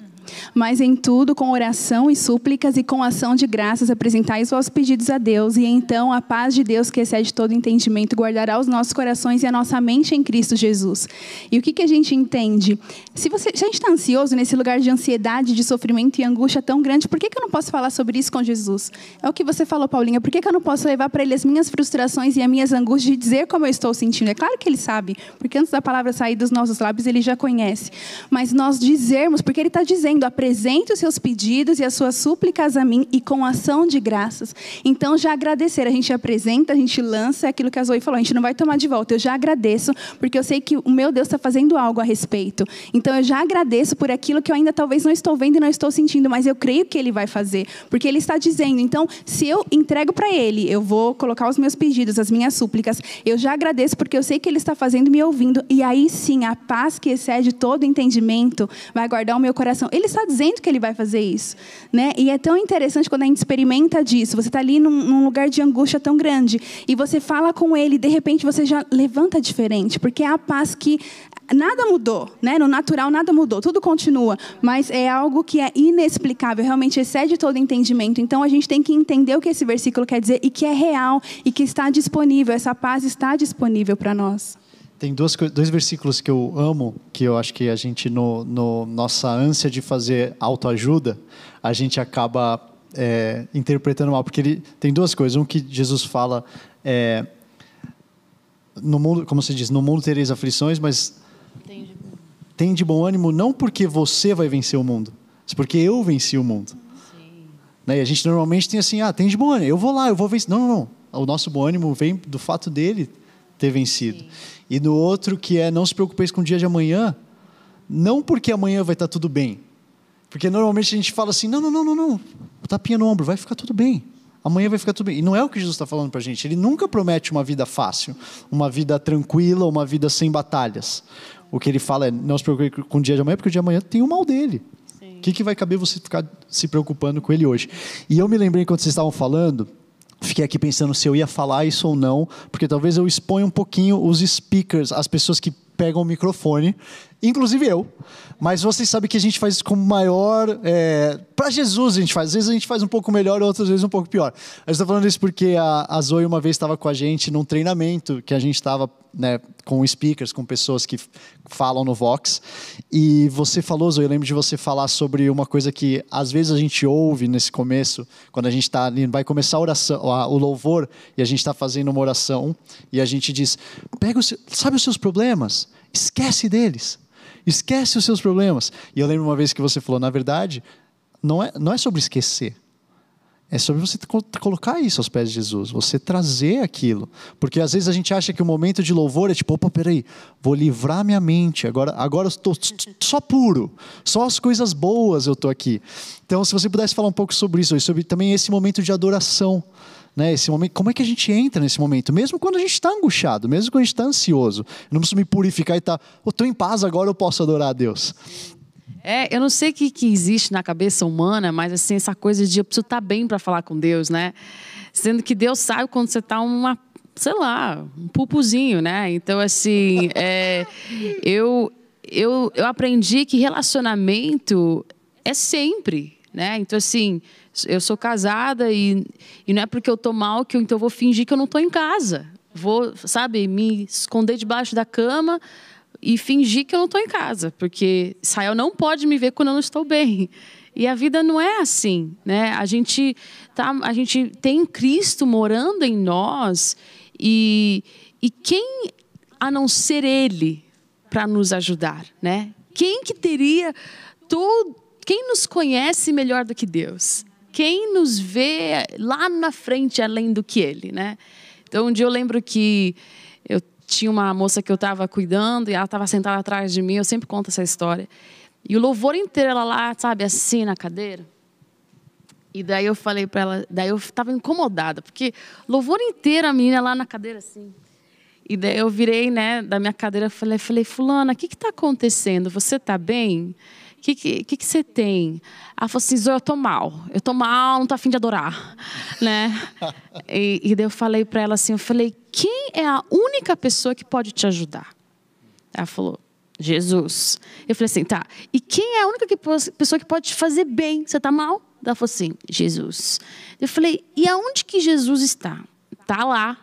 mas em tudo, com oração e súplicas e com ação de graças, apresentai os vossos pedidos a Deus, e então a paz de Deus, que excede todo entendimento, guardará os nossos corações e a nossa mente em Cristo Jesus. E o que, que a gente entende? Se, você, se a gente está ansioso nesse lugar de ansiedade, de sofrimento e angústia tão grande, por que, que eu não posso falar sobre isso com Jesus? É o que você falou, Paulinha. Por que, que eu não posso levar para ele as minhas frustrações e as minhas angústias e dizer como eu estou sentindo? É claro que ele sabe, porque antes da palavra sair dos nossos lábios, ele já conhece. Mas nós dizermos, porque ele está dizendo dizendo: apresente os seus pedidos e as suas súplicas a mim e com ação de graças. Então, já agradecer. A gente apresenta, a gente lança é aquilo que a Zoe falou: a gente não vai tomar de volta. Eu já agradeço, porque eu sei que o meu Deus está fazendo algo a respeito. Então, eu já agradeço por aquilo que eu ainda talvez não estou vendo e não estou sentindo, mas eu creio que Ele vai fazer, porque Ele está dizendo. Então, se eu entrego para Ele, eu vou colocar os meus pedidos, as minhas súplicas, eu já agradeço, porque eu sei que Ele está fazendo me ouvindo, e aí sim, a paz que excede todo entendimento vai guardar o meu coração. Ele está dizendo que Ele vai fazer isso. Né? E é tão interessante quando a gente experimenta disso. Você está ali num, num lugar de angústia tão grande, e você fala com Ele, e de repente você já levanta diferente, porque é a paz que nada mudou, né? No natural nada mudou, tudo continua, mas é algo que é inexplicável, realmente excede todo entendimento. Então a gente tem que entender o que esse versículo quer dizer e que é real e que está disponível. Essa paz está disponível para nós. Tem dois, dois versículos que eu amo, que eu acho que a gente, no, no nossa ânsia de fazer autoajuda, a gente acaba é, interpretando mal. Porque ele tem duas coisas. Um que Jesus fala, é, no mundo, como se diz, no mundo tereis aflições, mas tem de bom ânimo não porque você vai vencer o mundo, mas porque eu venci o mundo. Né? E a gente normalmente tem assim, ah, tem de bom ânimo, eu vou lá, eu vou vencer. Não, não, não. O nosso bom ânimo vem do fato dele ter vencido. Sim. E no outro que é não se preocupeis com o dia de amanhã, não porque amanhã vai estar tudo bem. Porque normalmente a gente fala assim, não, não, não, não, não, tapinha no ombro, vai ficar tudo bem. Amanhã vai ficar tudo bem. E não é o que Jesus está falando para a gente. Ele nunca promete uma vida fácil, uma vida tranquila, uma vida sem batalhas o que ele fala é: não se preocupe com o dia de amanhã, porque o dia de amanhã tem o mal dele. O que, que vai caber você ficar se preocupando com ele hoje? E eu me lembrei quando vocês estavam falando, fiquei aqui pensando se eu ia falar isso ou não, porque talvez eu exponha um pouquinho os speakers, as pessoas que pegam o microfone, inclusive eu. Mas vocês sabem que a gente faz isso com maior. É, para Jesus a gente faz. Às vezes a gente faz um pouco melhor, outras vezes um pouco pior. Eu estou falando isso porque a, a Zoe uma vez estava com a gente num treinamento que a gente estava né, com speakers, com pessoas que falam no Vox. E você falou, Zoe, eu lembro de você falar sobre uma coisa que às vezes a gente ouve nesse começo, quando a gente está ali, vai começar a oração, a, o louvor, e a gente está fazendo uma oração, e a gente diz: pega o seu, sabe os seus problemas? Esquece deles. Esquece os seus problemas. E eu lembro uma vez que você falou, na verdade, não é, não é sobre esquecer. É sobre você colocar isso aos pés de Jesus, você trazer aquilo. Porque às vezes a gente acha que o momento de louvor é tipo, opa, peraí, vou livrar minha mente, agora, agora eu estou só puro, só as coisas boas eu estou aqui. Então, se você pudesse falar um pouco sobre isso, sobre também esse momento de adoração. Né, esse momento, como é que a gente entra nesse momento? Mesmo quando a gente está angustiado, mesmo quando a gente está ansioso. Eu não preciso me purificar e estar, tá, estou em paz, agora eu posso adorar a Deus. É, eu não sei o que, que existe na cabeça humana, mas assim, essa coisa de eu preciso estar tá bem para falar com Deus, né? Sendo que Deus sabe quando você está uma, sei lá, um pupuzinho, né? Então, assim, é, eu, eu, eu aprendi que relacionamento é sempre, né? Então, assim, eu sou casada e, e não é porque eu tô mal que eu então vou fingir que eu não tô em casa. Vou, sabe, me esconder debaixo da cama e fingir que eu não estou em casa, porque Israel não pode me ver quando eu não estou bem. E a vida não é assim, né? A gente tá, a gente tem Cristo morando em nós e, e quem a não ser Ele para nos ajudar, né? Quem que teria todo, quem nos conhece melhor do que Deus? Quem nos vê lá na frente além do que Ele, né? Então um dia eu lembro que eu tinha uma moça que eu estava cuidando e ela estava sentada atrás de mim, eu sempre conto essa história. E o louvor inteiro ela lá, sabe, assim na cadeira. E daí eu falei para ela, daí eu estava incomodada, porque louvor inteiro a menina lá na cadeira assim. E daí eu virei, né, da minha cadeira, falei, falei, fulana, o que está acontecendo? Você está bem? O que, que, que, que, você tem? Ela falou assim, Zoe, eu tô mal. Eu tô mal, não tô afim de adorar. <laughs> né? E, e daí eu falei para ela assim, eu falei, quem é a única pessoa que pode te ajudar? Ela falou, Jesus. Eu falei assim, tá. E quem é a única pessoa que pode te fazer bem? Você tá mal? Ela falou assim, Jesus. Eu falei, e aonde que Jesus está? Tá lá.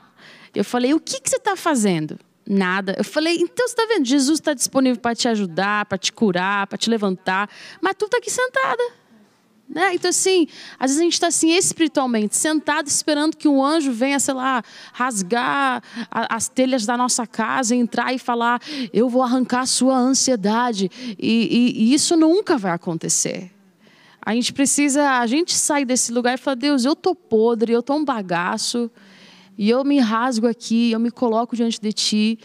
Eu falei, o que, que você está fazendo? Nada. Eu falei, então você está vendo? Jesus está disponível para te ajudar, para te curar, para te levantar, mas tu está aqui sentada. Né? Então, assim, às vezes a gente está assim espiritualmente, sentado esperando que um anjo venha, sei lá, rasgar as telhas da nossa casa, entrar e falar: Eu vou arrancar a sua ansiedade. E, e, e isso nunca vai acontecer. A gente precisa, a gente sair desse lugar e falar: Deus, eu tô podre, eu tô um bagaço, e eu me rasgo aqui, eu me coloco diante de Ti.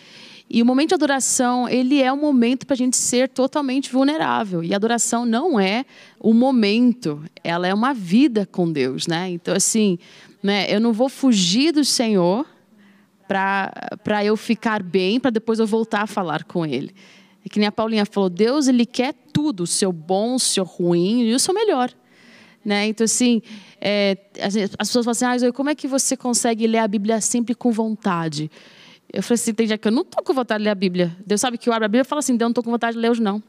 E o momento de adoração, ele é um momento para a gente ser totalmente vulnerável. E a adoração não é o momento, ela é uma vida com Deus, né? Então, assim, né, eu não vou fugir do Senhor para eu ficar bem, para depois eu voltar a falar com Ele. É que nem a Paulinha falou, Deus, Ele quer tudo, o seu bom, o seu ruim e o seu melhor. Né? Então, assim, é, as pessoas falam assim, ah, como é que você consegue ler a Bíblia sempre com vontade? Eu falei assim, tem dia que eu não estou com vontade de ler a Bíblia. Deus sabe que eu abro a Bíblia e falo assim, Deus não estou com vontade de ler hoje não.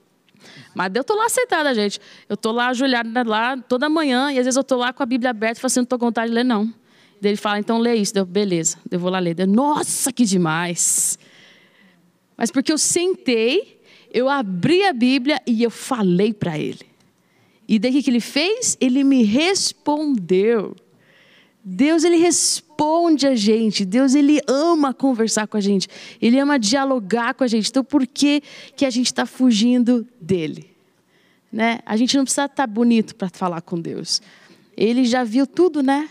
Mas Deus estou lá aceitada, gente. Eu estou lá ajoelhada lá toda manhã e às vezes eu estou lá com a Bíblia aberta e falo assim, não estou com vontade de ler não. Daí ele fala, então lê isso. Deu, beleza, eu vou lá ler. Deu, Nossa, que demais. Mas porque eu sentei, eu abri a Bíblia e eu falei para ele. E daí o que ele fez? Ele me respondeu. Deus ele responde a gente, Deus ele ama conversar com a gente, ele ama dialogar com a gente. Então por que que a gente está fugindo dele? Né? A gente não precisa estar tá bonito para falar com Deus. Ele já viu tudo, né?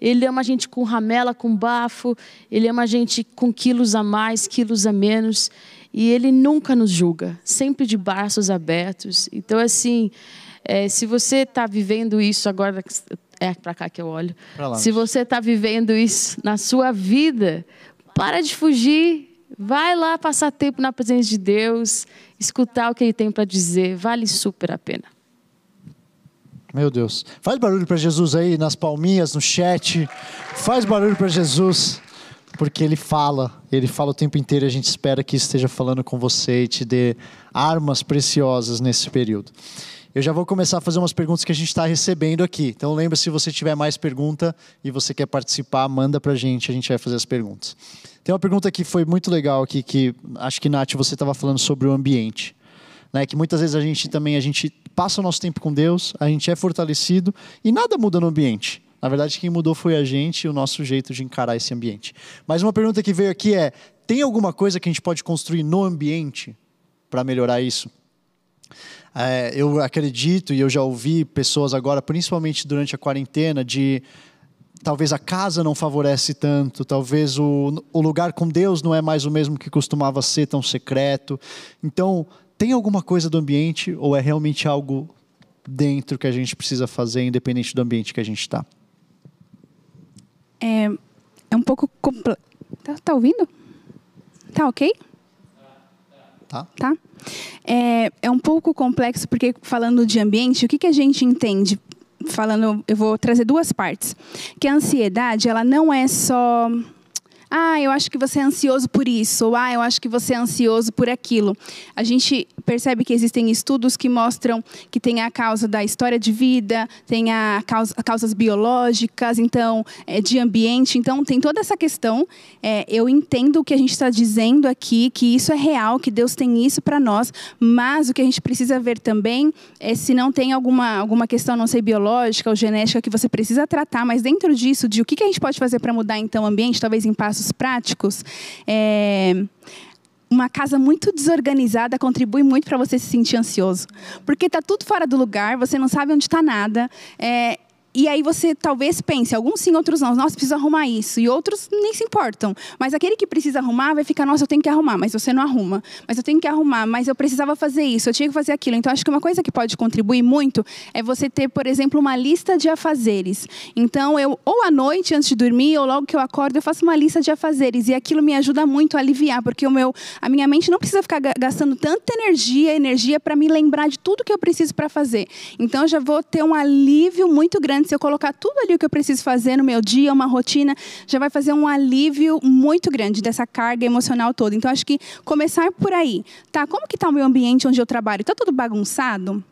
Ele ama a gente com ramela, com bafo. Ele ama a gente com quilos a mais, quilos a menos. E ele nunca nos julga, sempre de braços abertos. Então, assim, é, se você está vivendo isso agora, é para cá que eu olho. Se você está vivendo isso na sua vida, para de fugir. Vai lá passar tempo na presença de Deus, escutar o que Ele tem para dizer. Vale super a pena. Meu Deus. Faz barulho para Jesus aí nas palminhas, no chat. Faz barulho para Jesus, porque Ele fala. Ele fala o tempo inteiro a gente espera que esteja falando com você e te dê armas preciosas nesse período. Eu já vou começar a fazer umas perguntas que a gente está recebendo aqui. Então lembra, se você tiver mais pergunta e você quer participar, manda para a gente, a gente vai fazer as perguntas. Tem uma pergunta que foi muito legal aqui, que acho que, Nath, você estava falando sobre o ambiente. Né, que muitas vezes a gente também a gente passa o nosso tempo com Deus, a gente é fortalecido e nada muda no ambiente. Na verdade, quem mudou foi a gente e o nosso jeito de encarar esse ambiente. Mas uma pergunta que veio aqui é: tem alguma coisa que a gente pode construir no ambiente para melhorar isso? É, eu acredito e eu já ouvi pessoas agora, principalmente durante a quarentena, de talvez a casa não favorece tanto, talvez o, o lugar com Deus não é mais o mesmo que costumava ser tão secreto. Então, tem alguma coisa do ambiente ou é realmente algo dentro que a gente precisa fazer, independente do ambiente que a gente está? É, é um pouco. Compl... Tá, tá ouvindo? Tá ok? Tá. Tá? É, é um pouco complexo, porque falando de ambiente, o que, que a gente entende? Falando, eu vou trazer duas partes. Que a ansiedade, ela não é só ah, eu acho que você é ansioso por isso, ou ah, eu acho que você é ansioso por aquilo. A gente percebe que existem estudos que mostram que tem a causa da história de vida, tem a causa, causas biológicas, então, é, de ambiente. Então, tem toda essa questão. É, eu entendo o que a gente está dizendo aqui, que isso é real, que Deus tem isso para nós, mas o que a gente precisa ver também é se não tem alguma, alguma questão, não sei, biológica ou genética que você precisa tratar, mas dentro disso, de o que a gente pode fazer para mudar, então, o ambiente, talvez em passos práticos. É, uma casa muito desorganizada contribui muito para você se sentir ansioso. Porque está tudo fora do lugar, você não sabe onde está nada. É, e aí você talvez pense, alguns sim, outros não. Nossa, preciso arrumar isso. E outros nem se importam. Mas aquele que precisa arrumar vai ficar, nossa, eu tenho que arrumar, mas você não arruma. Mas eu tenho que arrumar, mas eu precisava fazer isso, eu tinha que fazer aquilo. Então, acho que uma coisa que pode contribuir muito é você ter, por exemplo, uma lista de afazeres. Então, eu, ou à noite, antes de dormir, ou logo que eu acordo, eu faço uma lista de afazeres. E aquilo me ajuda muito a aliviar, porque o meu, a minha mente não precisa ficar gastando tanta energia, energia para me lembrar de tudo que eu preciso para fazer. Então, já vou ter um alívio muito grande se eu colocar tudo ali o que eu preciso fazer no meu dia, uma rotina, já vai fazer um alívio muito grande dessa carga emocional toda. Então, acho que começar por aí. Tá, como que está o meu ambiente onde eu trabalho? Está tudo bagunçado?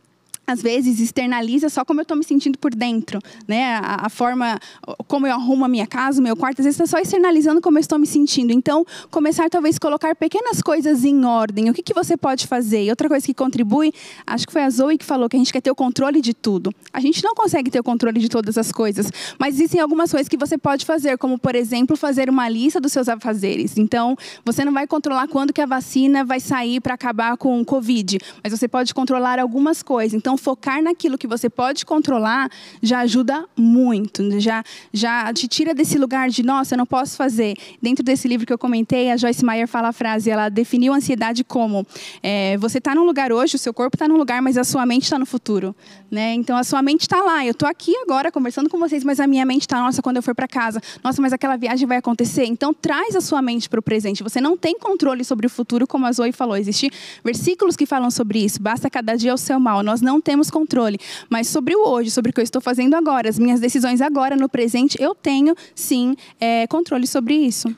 Às vezes externaliza só como eu estou me sentindo por dentro, né? A, a, forma como eu arrumo a minha casa, o meu quarto, às vezes está só externalizando como eu estou me sentindo. Então, começar talvez colocar pequenas coisas em ordem. O que, que você pode fazer? E outra coisa que contribui, acho que foi a Zoe que falou que a gente quer ter o controle de tudo. A gente não consegue ter o controle de todas as coisas, mas existem algumas coisas que você pode fazer, como por exemplo fazer uma lista dos seus afazeres. Então, você não vai controlar quando que a vacina vai sair para acabar com o Covid, mas você pode controlar algumas coisas. Então, focar naquilo que você pode controlar já ajuda muito. Já, já te tira desse lugar de, nossa, eu não posso fazer. Dentro desse livro que eu comentei, a Joyce Meyer fala a frase, ela definiu a ansiedade como é, você está num lugar hoje, o seu corpo está num lugar, mas a sua mente está no futuro. Né? Então, a sua mente está lá. Eu estou aqui agora conversando com vocês, mas a minha mente está, nossa, quando eu for para casa, nossa, mas aquela viagem vai acontecer. Então, traz a sua mente para o presente. Você não tem controle sobre o futuro, como a Zoe falou. Existem versículos que falam sobre isso. Basta cada dia o seu mal. Nós não temos controle. Mas sobre o hoje, sobre o que eu estou fazendo agora, as minhas decisões agora, no presente, eu tenho, sim, é, controle sobre isso.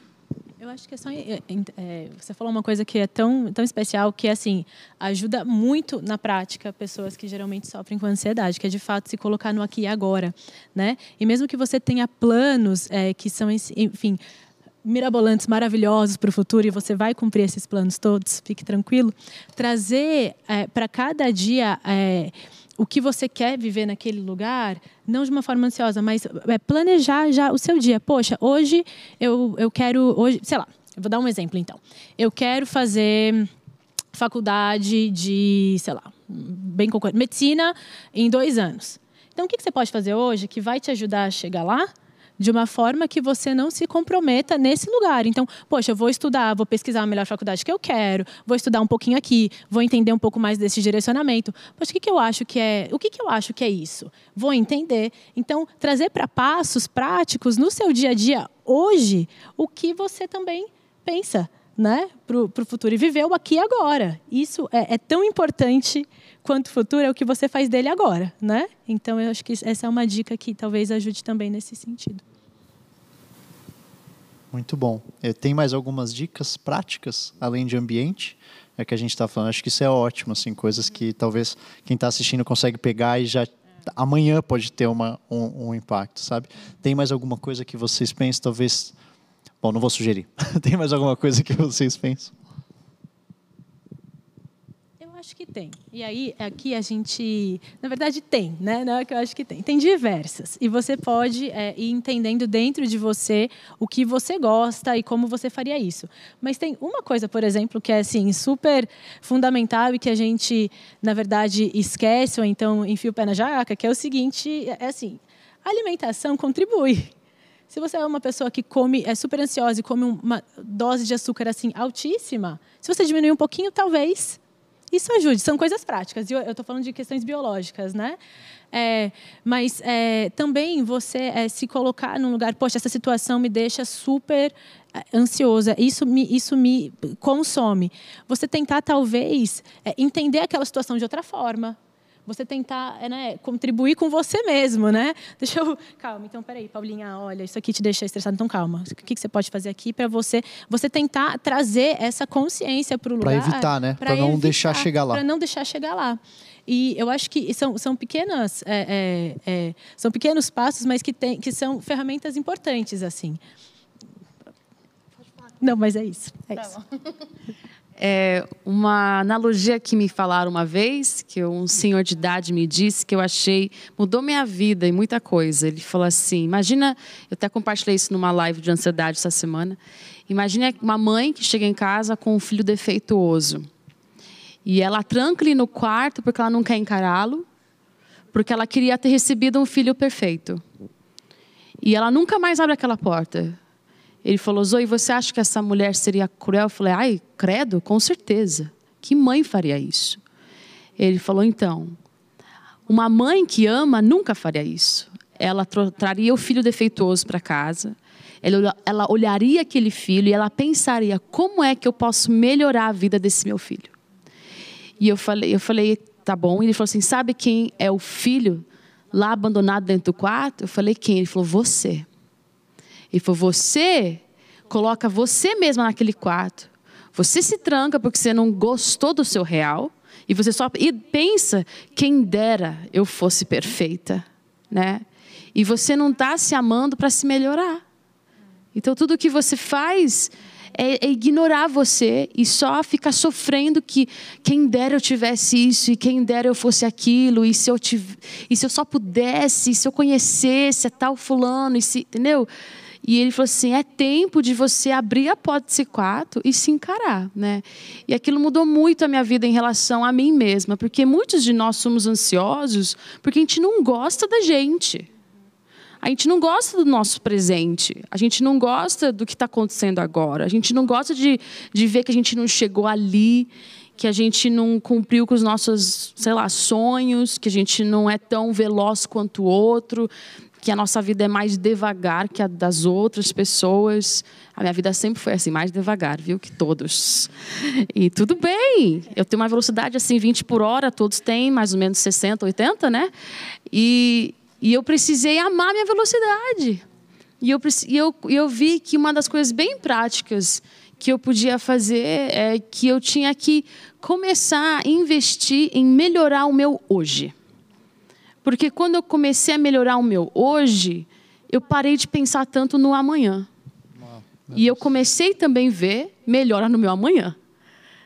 Eu acho que é só. É, é, você falou uma coisa que é tão, tão especial, que é assim, ajuda muito na prática pessoas que geralmente sofrem com ansiedade, que é de fato se colocar no aqui e agora. Né? E mesmo que você tenha planos é, que são, enfim, mirabolantes, maravilhosos para o futuro e você vai cumprir esses planos todos, fique tranquilo. Trazer é, para cada dia é, o que você quer viver naquele lugar, não de uma forma ansiosa, mas é, planejar já o seu dia. Poxa, hoje eu, eu quero, hoje, sei lá, eu vou dar um exemplo então. Eu quero fazer faculdade de, sei lá, bem medicina em dois anos. Então, o que você pode fazer hoje que vai te ajudar a chegar lá? De uma forma que você não se comprometa nesse lugar. Então, poxa, eu vou estudar, vou pesquisar a melhor faculdade que eu quero, vou estudar um pouquinho aqui, vou entender um pouco mais desse direcionamento. Poxa, o que, que eu acho que é? O que, que eu acho que é isso? Vou entender. Então, trazer para passos práticos no seu dia a dia hoje o que você também pensa né, para o futuro e viver o aqui e agora. Isso é, é, tão importante quanto o futuro é o que você faz dele agora, né? Então eu acho que essa é uma dica que talvez ajude também nesse sentido. Muito bom. Eh, tem mais algumas dicas práticas, além de ambiente, é que a gente está falando. Acho que isso é ótimo, assim, coisas que talvez quem está assistindo consegue pegar e já amanhã pode ter uma, um, um, impacto, sabe? Tem mais alguma coisa que vocês pensam, talvez... Bom, não vou sugerir. <laughs> tem mais alguma coisa que vocês pensam? Acho que tem. E aí, aqui a gente. Na verdade, tem, né? Não é que eu acho que tem. Tem diversas. E você pode é, ir entendendo dentro de você o que você gosta e como você faria isso. Mas tem uma coisa, por exemplo, que é assim, super fundamental e que a gente, na verdade, esquece ou então enfia o pé na jaca, que é o seguinte: é assim, a alimentação contribui. Se você é uma pessoa que come, é super ansiosa e come uma dose de açúcar assim altíssima, se você diminuir um pouquinho, talvez isso ajude. São coisas práticas. Eu estou falando de questões biológicas, né? É, mas é, também você é, se colocar num lugar, poxa, essa situação me deixa super é, ansiosa, isso me, isso me consome. Você tentar, talvez, é, entender aquela situação de outra forma você tentar é, né, contribuir com você mesmo, né? <laughs> Deixa eu. Calma, então peraí, Paulinha, olha, isso aqui te deixa estressado, então calma. O que, você pode fazer aqui para você você tentar trazer essa consciência para o lugar. Para evitar, né? Para não evitar, deixar chegar lá. Para não deixar chegar lá. E eu acho que são, são pequenas é, é, é, são pequenos passos, mas que, tem, que são ferramentas importantes assim. Não, mas é isso. É tá isso. <laughs> É uma analogia que me falaram uma vez, que um senhor de idade me disse, que eu achei, mudou minha vida e muita coisa. Ele falou assim: imagina, eu até compartilhei isso numa live de ansiedade essa semana. Imagina uma mãe que chega em casa com um filho defeituoso. E ela tranca ele no quarto porque ela não quer encará-lo, porque ela queria ter recebido um filho perfeito. E ela nunca mais abre aquela porta. Ele falou: Zoe, você acha que essa mulher seria cruel? Eu falei: ai, credo, com certeza. Que mãe faria isso? Ele falou: então, uma mãe que ama nunca faria isso. Ela traria o filho defeituoso para casa, ela, olharia aquele filho e ela pensaria: como é que eu posso melhorar a vida desse meu filho? E eu falei: eu falei, tá bom. Ele falou assim: sabe quem é o filho lá abandonado dentro do quarto? Eu falei: quem? Ele falou: você. Ele falou: você coloca você mesma naquele quarto. Você se tranca porque você não gostou do seu real. E você só e pensa, quem dera eu fosse perfeita, né? E você não está se amando para se melhorar. Então tudo que você faz é, é, ignorar você e só ficar sofrendo que quem dera eu tivesse isso e quem dera eu fosse aquilo e se eu tiv... e se eu só pudesse, e se eu conhecesse a tal fulano e se, entendeu? E ele falou assim: é tempo de você abrir a porta desse quarto e se encarar, né? E aquilo mudou muito a minha vida em relação a mim mesma, porque muitos de nós somos ansiosos porque a gente não gosta da gente. A gente não gosta do nosso presente. A gente não gosta do que está acontecendo agora. A gente não gosta de, de ver que a gente não chegou ali, que a gente não cumpriu com os nossos, sei lá, sonhos, que a gente não é tão veloz quanto o outro, que a nossa vida é mais devagar que a das outras pessoas. A minha vida sempre foi assim, mais devagar, viu? Que todos. E tudo bem. Eu tenho uma velocidade assim, 20 por hora, todos têm mais ou menos 60, 80, né? E, e eu precisei amar minha velocidade. E eu, e eu, eu vi que uma das coisas bem práticas que eu podia fazer é que eu tinha que começar a investir em melhorar o meu hoje. Porque quando eu comecei a melhorar o meu hoje, eu parei de pensar tanto no amanhã. E eu comecei também a ver melhora no meu amanhã.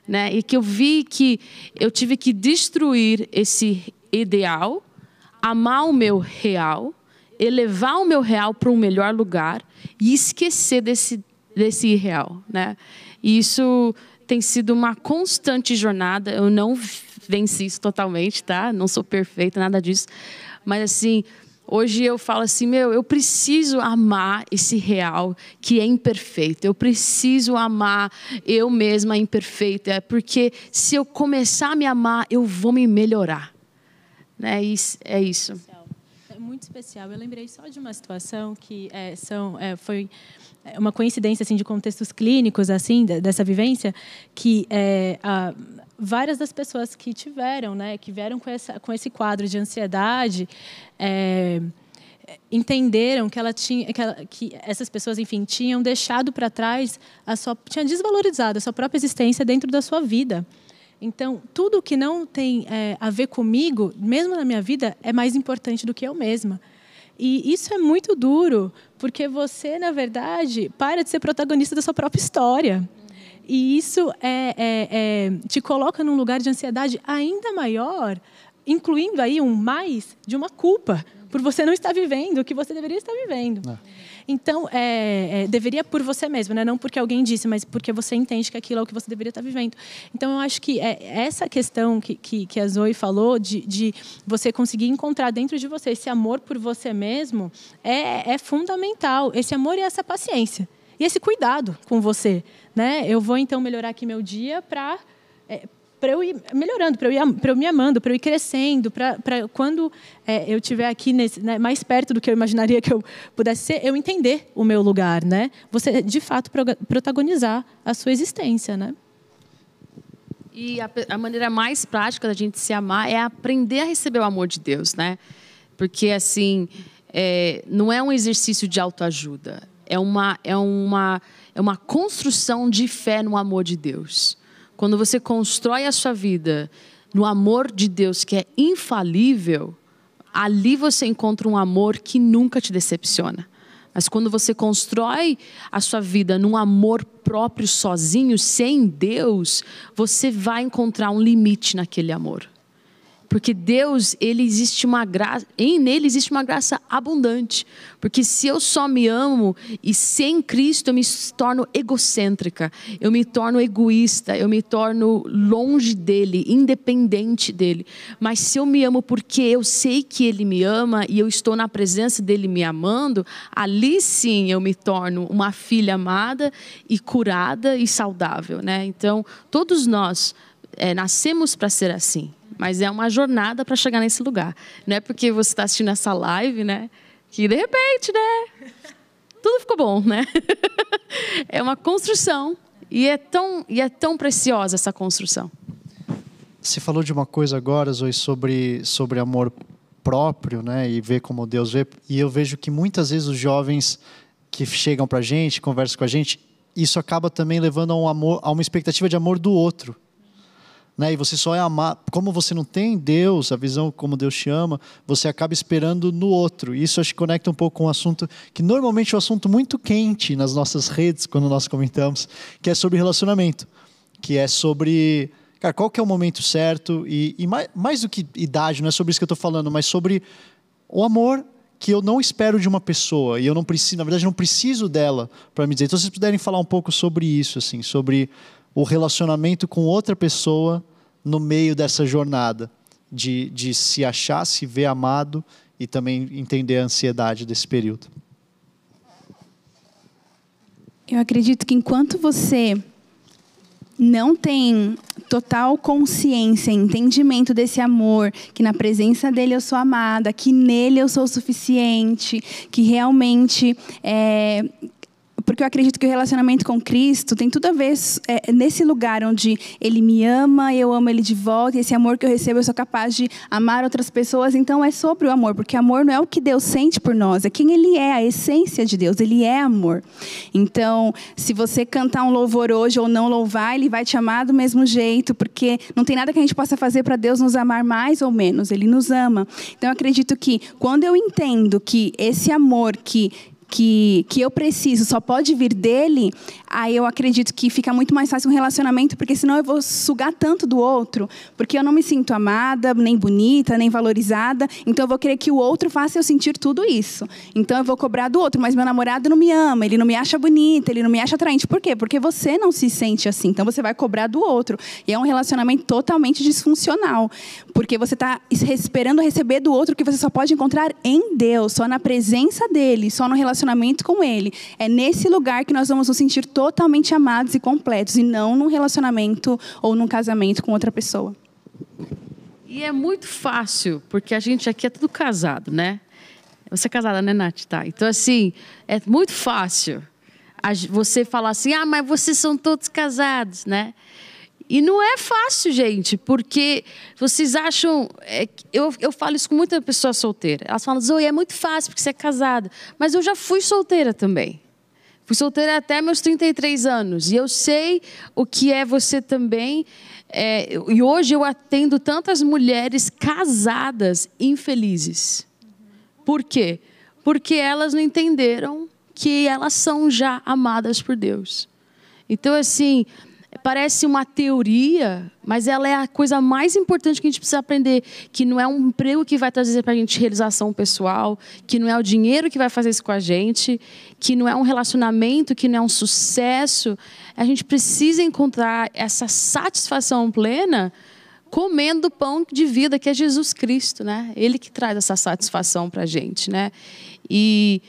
Né? E que eu vi que eu tive que destruir esse ideal amar o meu real, elevar o meu real para um melhor lugar e esquecer desse, desse irreal. Né? E isso tem sido uma constante jornada. Eu não venci isso totalmente, tá? Não sou perfeita, nada disso. Mas assim, hoje eu falo assim, meu, eu preciso amar esse real que é imperfeito. Eu preciso amar eu mesma imperfeita, porque se eu começar a me amar, eu vou me melhorar. Né? É isso. É muito especial. Eu lembrei só de uma situação que é, são, é, foi uma coincidência assim de contextos clínicos assim dessa vivência que é, a, várias das pessoas que tiveram, né, que vieram com, essa, com esse quadro de ansiedade, é, entenderam que ela tinha que, ela, que, essas pessoas enfim tinham deixado para trás a sua tinha desvalorizado a sua própria existência dentro da sua vida então, tudo que não tem é, a ver comigo, mesmo na minha vida, é mais importante do que eu mesma. E isso é muito duro, porque você, na verdade, para de ser protagonista da sua própria história. E isso é, é, é, te coloca num lugar de ansiedade ainda maior, incluindo aí um mais de uma culpa por você não estar vivendo o que você deveria estar vivendo. É. Então, é, é, deveria por você mesmo, né? não porque alguém disse, mas porque você entende que aquilo é o que você deveria estar vivendo. Então, eu acho que é essa questão que, que, que a Zoe falou, de, de você conseguir encontrar dentro de você esse amor por você mesmo, é, é fundamental. Esse amor e essa paciência. E esse cuidado com você. Né? Eu vou, então, melhorar aqui meu dia para é, para eu ir melhorando, para eu, ir, eu me amando, para eu ir crescendo, para quando é, eu estiver aqui nesse, né, mais perto do que eu imaginaria que eu pudesse ser, eu entender o meu lugar, né? Você, de fato, protagonizar a sua existência, né? E a, a maneira mais prática da gente se amar é aprender a receber o amor de Deus, né? Porque, assim, é, não é um exercício de autoajuda, é uma, é, uma, é uma construção de fé no amor de Deus. Quando você constrói a sua vida no amor de Deus que é infalível, ali você encontra um amor que nunca te decepciona. Mas quando você constrói a sua vida num amor próprio sozinho, sem Deus, você vai encontrar um limite naquele amor. Porque Deus, ele existe uma graça, em nele existe uma graça abundante. Porque se eu só me amo e sem Cristo eu me torno egocêntrica, eu me torno egoísta, eu me torno longe dele, independente dele. Mas se eu me amo porque eu sei que ele me ama e eu estou na presença dele me amando, ali sim eu me torno uma filha amada e curada e saudável, né? Então, todos nós é, nascemos para ser assim. Mas é uma jornada para chegar nesse lugar. Não é porque você está assistindo essa live, né? Que de repente, né? Tudo ficou bom, né? <laughs> é uma construção. E é tão, e é tão preciosa essa construção. Você falou de uma coisa agora, Zoe, sobre, sobre amor próprio, né? E ver como Deus vê. E eu vejo que muitas vezes os jovens que chegam para a gente, conversam com a gente, isso acaba também levando a um amor, a uma expectativa de amor do outro né? E você só é amar. Como você não tem Deus, a visão como Deus te ama, você acaba esperando no outro. E isso acho que conecta um pouco com um assunto que normalmente é um assunto muito quente nas nossas redes, quando nós comentamos, que é sobre relacionamento. Que é sobre. Cara, qual que é o momento certo? E, e mais, mais do que idade, não é sobre isso que eu estou falando, mas sobre o amor que eu não espero de uma pessoa e eu não preciso, na verdade, não preciso dela para me dizer. Então, se vocês puderem falar um pouco sobre isso, assim, sobre o relacionamento com outra pessoa no meio dessa jornada, de, de se achar, se ver amado e também entender a ansiedade desse período. Eu acredito que enquanto você não tem total consciência, entendimento desse amor, que na presença dele eu sou amada, que nele eu sou suficiente, que realmente é, porque eu acredito que o relacionamento com Cristo tem tudo a ver é, nesse lugar onde Ele me ama, eu amo Ele de volta, e esse amor que eu recebo eu sou capaz de amar outras pessoas. Então é sobre o amor, porque amor não é o que Deus sente por nós, é quem Ele é, a essência de Deus. Ele é amor. Então, se você cantar um louvor hoje ou não louvar, Ele vai te amar do mesmo jeito, porque não tem nada que a gente possa fazer para Deus nos amar mais ou menos. Ele nos ama. Então, eu acredito que quando eu entendo que esse amor que que, que eu preciso só pode vir dele, aí eu acredito que fica muito mais fácil um relacionamento, porque senão eu vou sugar tanto do outro, porque eu não me sinto amada, nem bonita, nem valorizada, então eu vou querer que o outro faça eu sentir tudo isso. Então eu vou cobrar do outro, mas meu namorado não me ama, ele não me acha bonita, ele não me acha atraente. Por quê? Porque você não se sente assim, então você vai cobrar do outro. E é um relacionamento totalmente disfuncional, porque você está esperando receber do outro que você só pode encontrar em Deus, só na presença dele, só no relacionamento relacionamento com Ele. É nesse lugar que nós vamos nos sentir totalmente amados e completos, e não num relacionamento ou num casamento com outra pessoa. E é muito fácil, porque a gente aqui é tudo casado, né? Você é casada, né, Nath? Tá. Então, assim, é muito fácil você falar assim, ah, mas vocês são todos casados, né? E não é fácil, gente, porque vocês acham. É, eu, eu falo isso com muita pessoa solteira. Elas falam, Zoe, é muito fácil porque você é casada. Mas eu já fui solteira também. Fui solteira até meus 33 anos. E eu sei o que é você também. É, e hoje eu atendo tantas mulheres casadas infelizes. Por quê? Porque elas não entenderam que elas são já amadas por Deus. Então, assim, parece uma teoria, mas ela é a coisa mais importante que a gente precisa aprender, que não é um emprego que vai trazer para a gente realização pessoal, que não é o dinheiro que vai fazer isso com a gente, que não é um relacionamento, que não é um sucesso. A gente precisa encontrar essa satisfação plena comendo o pão de vida que é Jesus Cristo, né? Ele que traz essa satisfação para a gente, né? E,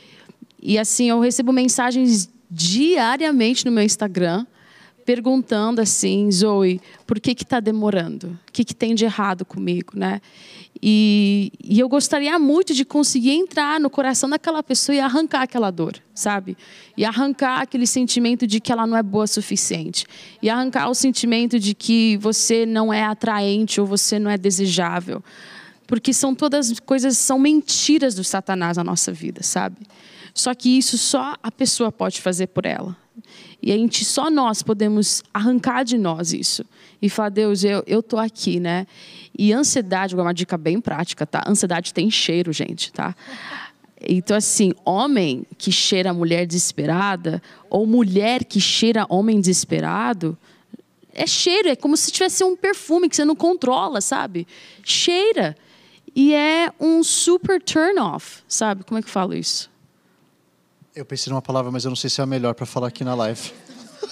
e assim, eu recebo mensagens diariamente no meu Instagram perguntando assim, Zoe, por que está demorando? O que, que tem de errado comigo, né? E, e, eu gostaria muito de conseguir entrar no coração daquela pessoa e arrancar aquela dor, sabe? E arrancar aquele sentimento de que ela não é boa o suficiente. E arrancar o sentimento de que você não é atraente ou você não é desejável. Porque são todas coisas, são mentiras do Satanás na nossa vida, sabe? Só que isso só a pessoa pode fazer por ela. E a gente, só nós podemos arrancar de nós isso. E falar, Deus, eu, eu tô aqui, né? E ansiedade, uma dica bem prática, tá? Ansiedade tem cheiro, gente, tá? Então, assim, homem que cheira mulher desesperada, ou mulher que cheira homem desesperado, é cheiro, é como se tivesse um perfume que você não controla, sabe? Cheira. E é um super turn off, sabe? Como é que eu falo isso? Eu pensei numa palavra, mas eu não sei se é a melhor para falar aqui na live.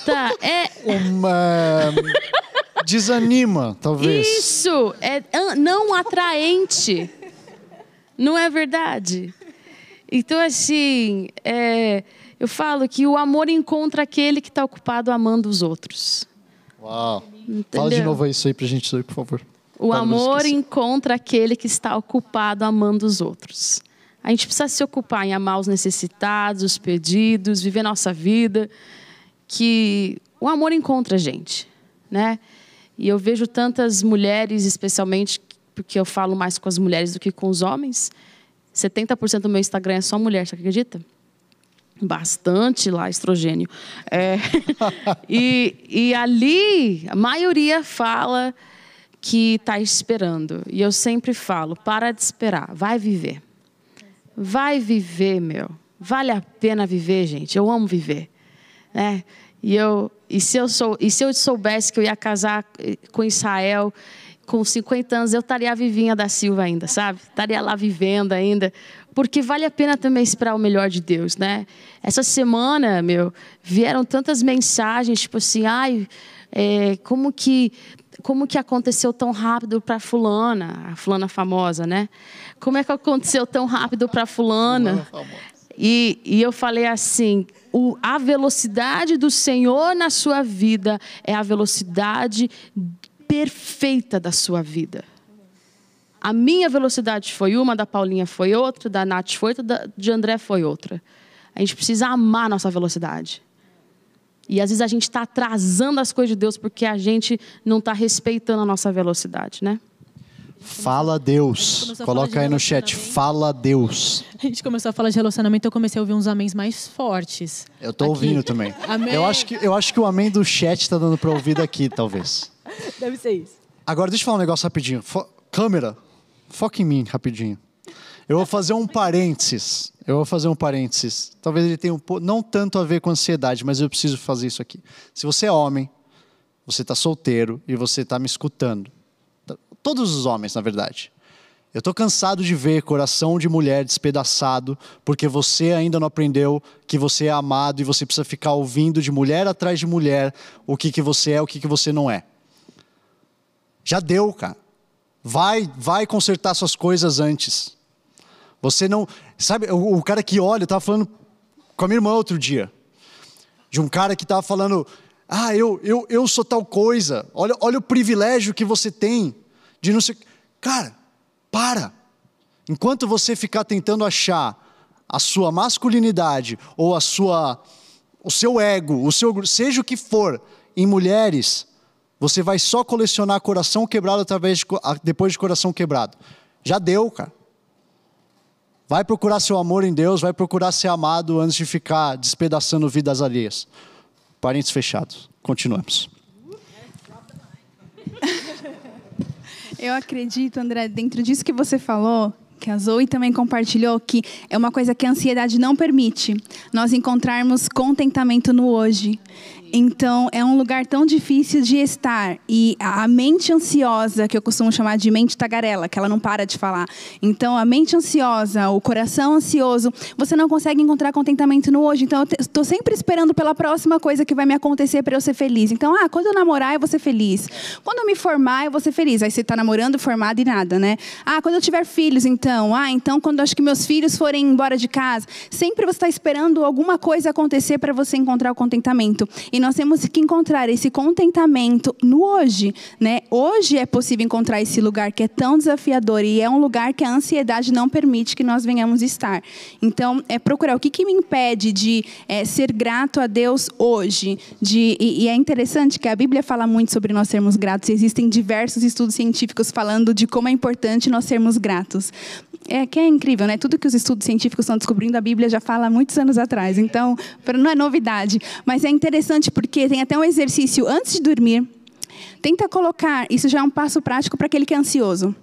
Tá, é. <laughs> Uma. Desanima, talvez. Isso! É não atraente. Não é verdade? Então, assim, é, eu falo que o amor encontra aquele que está ocupado amando os outros. Uau! Entendeu? Fala de novo isso aí pra gente, por favor. O amor encontra aquele que está ocupado amando os outros. A gente precisa se ocupar em amar os necessitados, os pedidos, viver nossa vida, que o amor encontra a gente, né? E eu vejo tantas mulheres, especialmente porque eu falo mais com as mulheres do que com os homens. 70% do meu Instagram é só mulher, você acredita? Bastante lá, estrogênio. É, <laughs> e, e ali, a maioria fala que está esperando. E eu sempre falo: para de esperar, vai viver. Vai viver, meu. Vale a pena viver, gente. Eu amo viver. Né? E, eu, e, se eu sou, e se eu soubesse que eu ia casar com Israel com 50 anos, eu estaria Vivinha da Silva ainda, sabe? Estaria lá vivendo ainda. Porque vale a pena também esperar o melhor de Deus, né? Essa semana, meu, vieram tantas mensagens, tipo assim, ai, é, como que como que aconteceu tão rápido para fulana, a fulana famosa, né? Como é que aconteceu tão rápido para fulana? E, e, eu falei assim: o, a velocidade do Senhor na sua vida é a velocidade perfeita da sua vida. A minha velocidade foi uma, da Paulinha foi outra, da Nath foi outra, da, de André foi outra. A gente precisa amar a nossa velocidade. E às vezes a gente está atrasando as coisas de Deus porque a gente não está respeitando a nossa velocidade, né? Fala Deus. Coloca aí no chat. Fala Deus. A gente começou a falar de relacionamento, eu comecei a ouvir uns améns mais fortes. Eu tô aqui. ouvindo também. Amém. Eu acho que eu acho que o amém do chat está dando para ouvir daqui, <laughs> talvez. Deve ser isso. Agora deixa eu falar um negócio rapidinho. Fo câmera, foca em mim rapidinho. Eu vou fazer um parênteses. Eu vou fazer um parênteses. Talvez ele tenha um não tanto a ver com ansiedade, mas eu preciso fazer isso aqui. Se você é homem, você está solteiro e você está me escutando, todos os homens, na verdade. Eu estou cansado de ver coração de mulher despedaçado porque você ainda não aprendeu que você é amado e você precisa ficar ouvindo de mulher atrás de mulher o que, que você é, o que, que você não é. Já deu, cara. Vai, vai consertar suas coisas antes. Você não. Sabe, o, o cara que olha, eu estava falando com a minha irmã outro dia. De um cara que estava falando. Ah, eu, eu, eu sou tal coisa. Olha, olha o privilégio que você tem de não ser. Cara, para. Enquanto você ficar tentando achar a sua masculinidade ou a sua, o seu ego, o seu, seja o que for, em mulheres, você vai só colecionar coração quebrado através de, depois de coração quebrado. Já deu, cara. Vai procurar seu amor em Deus, vai procurar ser amado antes de ficar despedaçando vidas alheias. Parentes fechados. Continuamos. <laughs> Eu acredito, André, dentro disso que você falou, que a Zoe também compartilhou, que é uma coisa que a ansiedade não permite. Nós encontrarmos contentamento no hoje. Então, é um lugar tão difícil de estar. E a mente ansiosa, que eu costumo chamar de mente tagarela, que ela não para de falar. Então, a mente ansiosa, o coração ansioso, você não consegue encontrar contentamento no hoje. Então, eu estou sempre esperando pela próxima coisa que vai me acontecer para eu ser feliz. Então, ah, quando eu namorar, eu vou ser feliz. Quando eu me formar, eu vou ser feliz. Aí você está namorando, formado e nada, né? Ah, quando eu tiver filhos, então. Ah, então, quando acho que meus filhos forem embora de casa. Sempre você está esperando alguma coisa acontecer para você encontrar o contentamento. E nós temos que encontrar esse contentamento no hoje, né? Hoje é possível encontrar esse lugar que é tão desafiador e é um lugar que a ansiedade não permite que nós venhamos estar. Então, é procurar o que, que me impede de é, ser grato a Deus hoje. De, e, e é interessante que a Bíblia fala muito sobre nós sermos gratos. Existem diversos estudos científicos falando de como é importante nós sermos gratos é que é incrível, né? Tudo que os estudos científicos estão descobrindo, a Bíblia já fala há muitos anos atrás. Então, não é novidade. Mas é interessante porque tem até um exercício antes de dormir. Tenta colocar, isso já é um passo prático para aquele que é ansioso.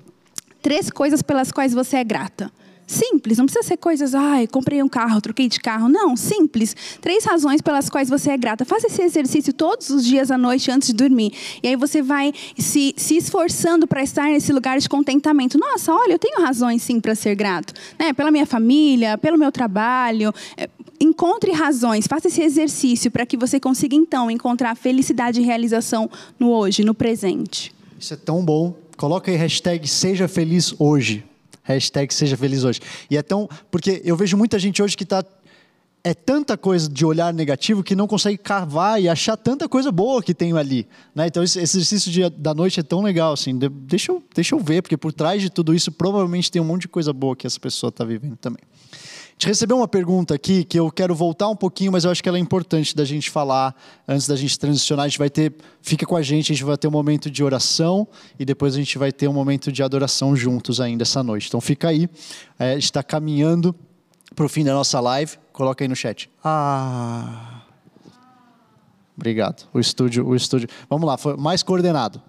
Três coisas pelas quais você é grata. Simples, não precisa ser coisas, ai, comprei um carro, troquei de carro. Não, simples. Três razões pelas quais você é grata. Faça esse exercício todos os dias à noite antes de dormir. E aí você vai se, se esforçando para estar nesse lugar de contentamento. Nossa, olha, eu tenho razões sim para ser grato. Né? Pela minha família, pelo meu trabalho. É, encontre razões, faça esse exercício para que você consiga então encontrar felicidade e realização no hoje, no presente. Isso é tão bom. Coloca aí hashtag seja feliz hoje. Hashtag seja feliz hoje. E é tão. Porque eu vejo muita gente hoje que está. É tanta coisa de olhar negativo que não consegue cavar e achar tanta coisa boa que tem ali. Né? Então, esse exercício de, da noite é tão legal. Assim, de, deixa, eu, deixa eu ver, porque por trás de tudo isso provavelmente tem um monte de coisa boa que essa pessoa está vivendo também. Gente recebeu uma pergunta aqui que eu quero voltar um pouquinho, mas eu acho que ela é importante da gente falar antes da gente transicionar. A gente vai ter, fica com a gente, a gente vai ter um momento de oração e depois a gente vai ter um momento de adoração juntos ainda essa noite. Então fica aí, é, está caminhando para o fim da nossa live. Coloca aí no chat. Ah. Obrigado. O estúdio, o estúdio. Vamos lá, foi mais coordenado.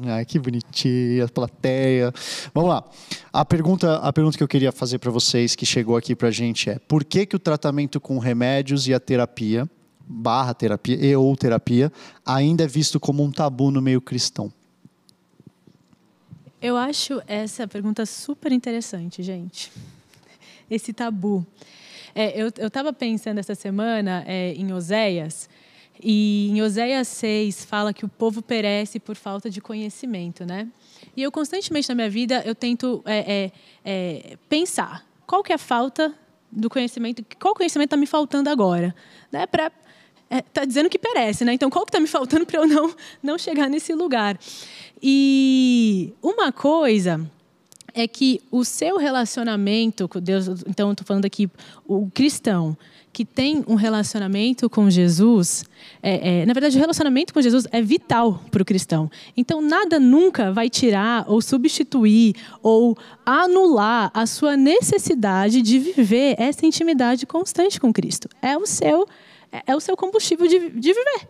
Ai, que bonitinha, a plateia. Vamos lá. A pergunta, a pergunta que eu queria fazer para vocês, que chegou aqui para a gente é: por que, que o tratamento com remédios e a terapia, barra terapia e ou terapia, ainda é visto como um tabu no meio cristão? Eu acho essa pergunta super interessante, gente. Esse tabu. É, eu estava pensando essa semana é, em Oséias, e em Oséias 6 fala que o povo perece por falta de conhecimento, né? E eu constantemente na minha vida eu tento é, é, é, pensar qual que é a falta do conhecimento, qual conhecimento está me faltando agora, né? Para está é, dizendo que perece, né? Então qual que está me faltando para eu não não chegar nesse lugar? E uma coisa é que o seu relacionamento com Deus, então estou falando aqui o cristão, que tem um relacionamento com Jesus, é, é, na verdade, o relacionamento com Jesus é vital para o cristão. Então, nada nunca vai tirar ou substituir ou anular a sua necessidade de viver essa intimidade constante com Cristo. É o seu, é, é o seu combustível de, de viver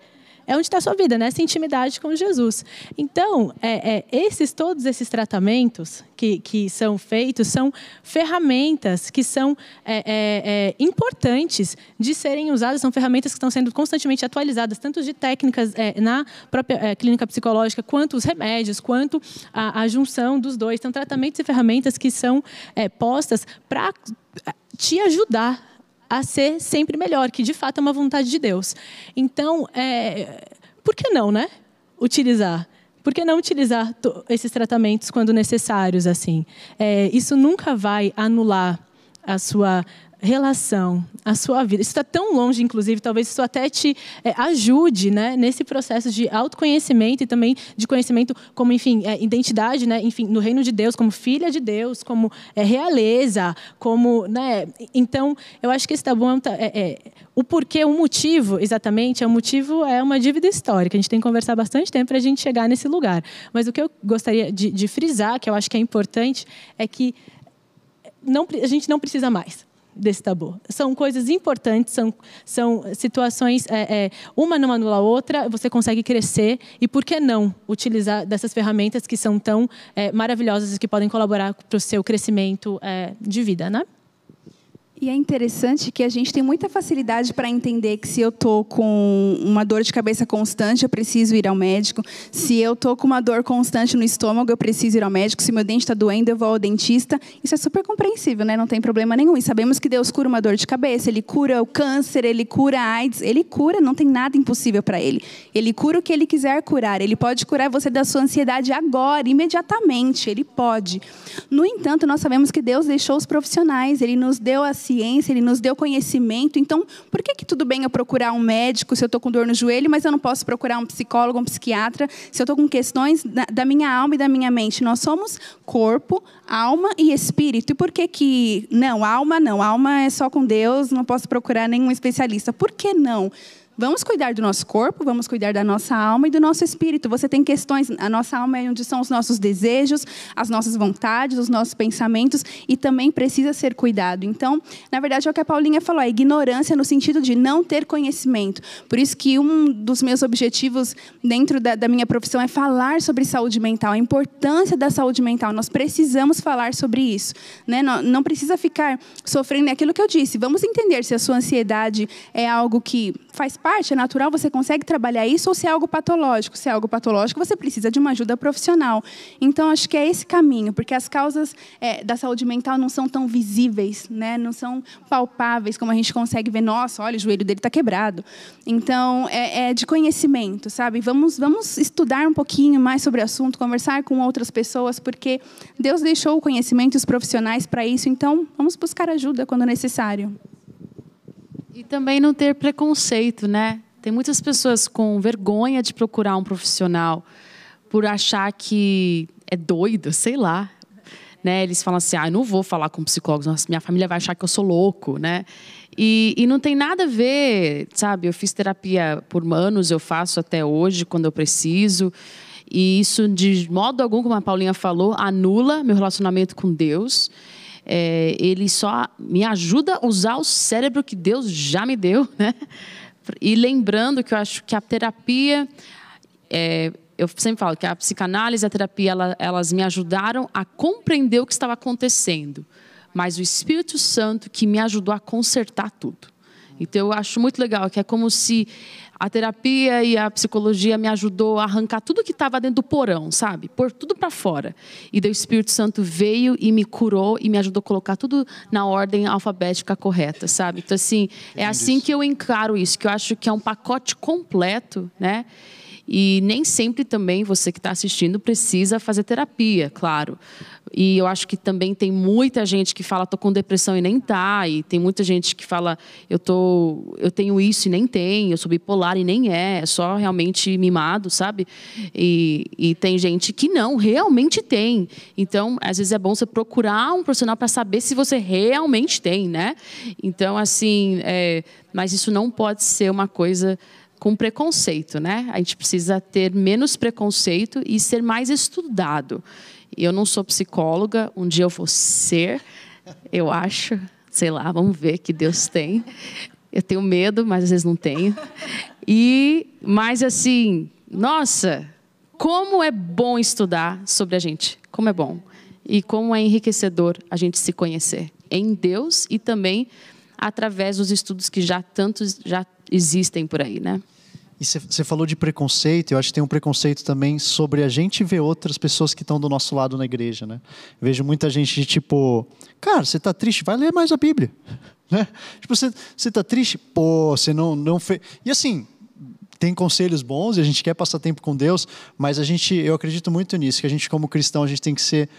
é onde está a sua vida, nessa intimidade com Jesus. Então, é, é, esses todos esses tratamentos que, que são feitos são ferramentas que são é, é, é, importantes de serem usadas, são ferramentas que estão sendo constantemente atualizadas, tanto de técnicas é, na própria clínica psicológica, quanto os remédios, quanto a, a, junção dos dois. São tratamentos e ferramentas que são postas para te ajudar a ser sempre melhor, que de fato é uma vontade de Deus. Então, é, por que não, né? Utilizar. Por que não utilizar esses tratamentos quando necessários assim? É, isso nunca vai anular a sua relação, a sua vida. Isso está tão longe, inclusive, talvez isso até te é, ajude né, nesse processo de autoconhecimento e também de conhecimento como, enfim, é, identidade, né, enfim, no reino de Deus, como filha de Deus, como é, realeza, como, né, então, eu acho que esse tabu é, é, o porquê, o motivo, exatamente, é o motivo é uma dívida histórica. A gente tem que conversar bastante tempo para a gente chegar nesse lugar. Mas o que eu gostaria de, de frisar, que eu acho que é importante, é que não, a gente não precisa mais desse tabu. São coisas importantes, são, são situações, é, é, uma não anula a outra, você consegue crescer, e por que não utilizar dessas ferramentas que são tão é, maravilhosas e que podem colaborar para o seu crescimento é, de vida, né? E é interessante que a gente tem muita facilidade para entender que se eu estou com uma dor de cabeça constante, eu preciso ir ao médico. Se eu estou com uma dor constante no estômago, eu preciso ir ao médico. Se meu dente está doendo, eu vou ao dentista. Isso é super compreensível, né? não tem problema nenhum. E sabemos que Deus cura uma dor de cabeça, Ele cura o câncer, Ele cura a AIDS. Ele cura, não tem nada impossível para Ele. Ele cura o que Ele quiser curar. Ele pode curar você da sua ansiedade agora, imediatamente. Ele pode. No entanto, nós sabemos que Deus deixou os profissionais, Ele nos deu a ciência, Ele nos deu conhecimento. Então, por que, que tudo bem eu procurar um médico se eu estou com dor no joelho, mas eu não posso procurar um psicólogo, um psiquiatra, se eu estou com questões da minha alma e da minha mente? Nós somos corpo, alma e espírito. E por que que não? Alma não. Alma é só com Deus, não posso procurar nenhum especialista. Por que não? Vamos cuidar do nosso corpo, vamos cuidar da nossa alma e do nosso espírito. Você tem questões, a nossa alma é onde são os nossos desejos, as nossas vontades, os nossos pensamentos e também precisa ser cuidado. Então, na verdade, é o que a Paulinha falou, a ignorância no sentido de não ter conhecimento. Por isso que um dos meus objetivos dentro da, da minha profissão é falar sobre saúde mental, a importância da saúde mental. Nós precisamos falar sobre isso. Né? Não, não precisa ficar sofrendo é aquilo que eu disse. Vamos entender se a sua ansiedade é algo que faz parte parte, é natural, você consegue trabalhar isso, ou se é algo patológico. Se é algo patológico, você precisa de uma ajuda profissional. Então, acho que é esse caminho, porque as causas é, da saúde mental não são tão visíveis, né? não são palpáveis, como a gente consegue ver, nossa, olha, o joelho dele está quebrado. Então, é, é de conhecimento, sabe? Vamos, vamos estudar um pouquinho mais sobre o assunto, conversar com outras pessoas, porque Deus deixou o conhecimento e os profissionais para isso, então vamos buscar ajuda quando necessário. E também não ter preconceito, né? Tem muitas pessoas com vergonha de procurar um profissional por achar que é doido, sei lá. Né? Eles falam assim: ah, não vou falar com psicólogos, nossa, minha família vai achar que eu sou louco, né? E, e não tem nada a ver, sabe? Eu fiz terapia por anos, eu faço até hoje, quando eu preciso. E isso, de modo algum, como a Paulinha falou, anula meu relacionamento com Deus é, ele só me ajuda a usar o cérebro que Deus já me deu, <laughs> né? E lembrando que eu acho que a terapia é, eu sempre falo que a psicanálise e a terapia ela, elas me ajudaram a compreender o que estava acontecendo, mas o Espírito Santo que me ajudou a consertar tudo. Então eu acho muito legal que é como se a terapia e a psicologia me ajudou a arrancar tudo que estava dentro do porão, sabe? Pôr tudo para fora. E o Espírito Santo veio e me curou e me ajudou a colocar tudo na ordem alfabética correta, sabe? Então assim, é assim que eu encaro isso, que eu acho que é um pacote completo, né? E nem sempre também você que está assistindo precisa fazer terapia, claro. E eu acho que também tem muita gente que fala tô com depressão e nem tá, e tem muita gente que fala eu tô eu tenho isso e nem tem, eu sou bipolar e nem é, é só realmente mimado, sabe? E, e tem gente que não, realmente tem. Então, às vezes é bom você procurar um profissional para saber se você realmente tem, né? Então, assim, é, mas isso não pode ser uma coisa com preconceito, né? A gente precisa ter menos preconceito e ser mais estudado. Eu não sou psicóloga, um dia eu vou ser, eu acho, sei lá, vamos ver que Deus tem. Eu tenho medo, mas às vezes não tenho. E, mas assim, nossa, como é bom estudar sobre a gente, como é bom. E como é enriquecedor a gente se conhecer em Deus e também através dos estudos que já tantos já existem por aí, né? E você falou de preconceito, eu acho que tem um preconceito também sobre a gente ver outras pessoas que estão do nosso lado na igreja, né? vejo muita gente de tipo, cara, você está triste, vai ler mais a Bíblia. <laughs> Né? Tipo, você está triste? Pô, você não, não fez. E assim, tem conselhos bons e a gente quer passar tempo com Deus, mas a gente, eu acredito muito nisso, que a gente como cristão, a gente tem que ser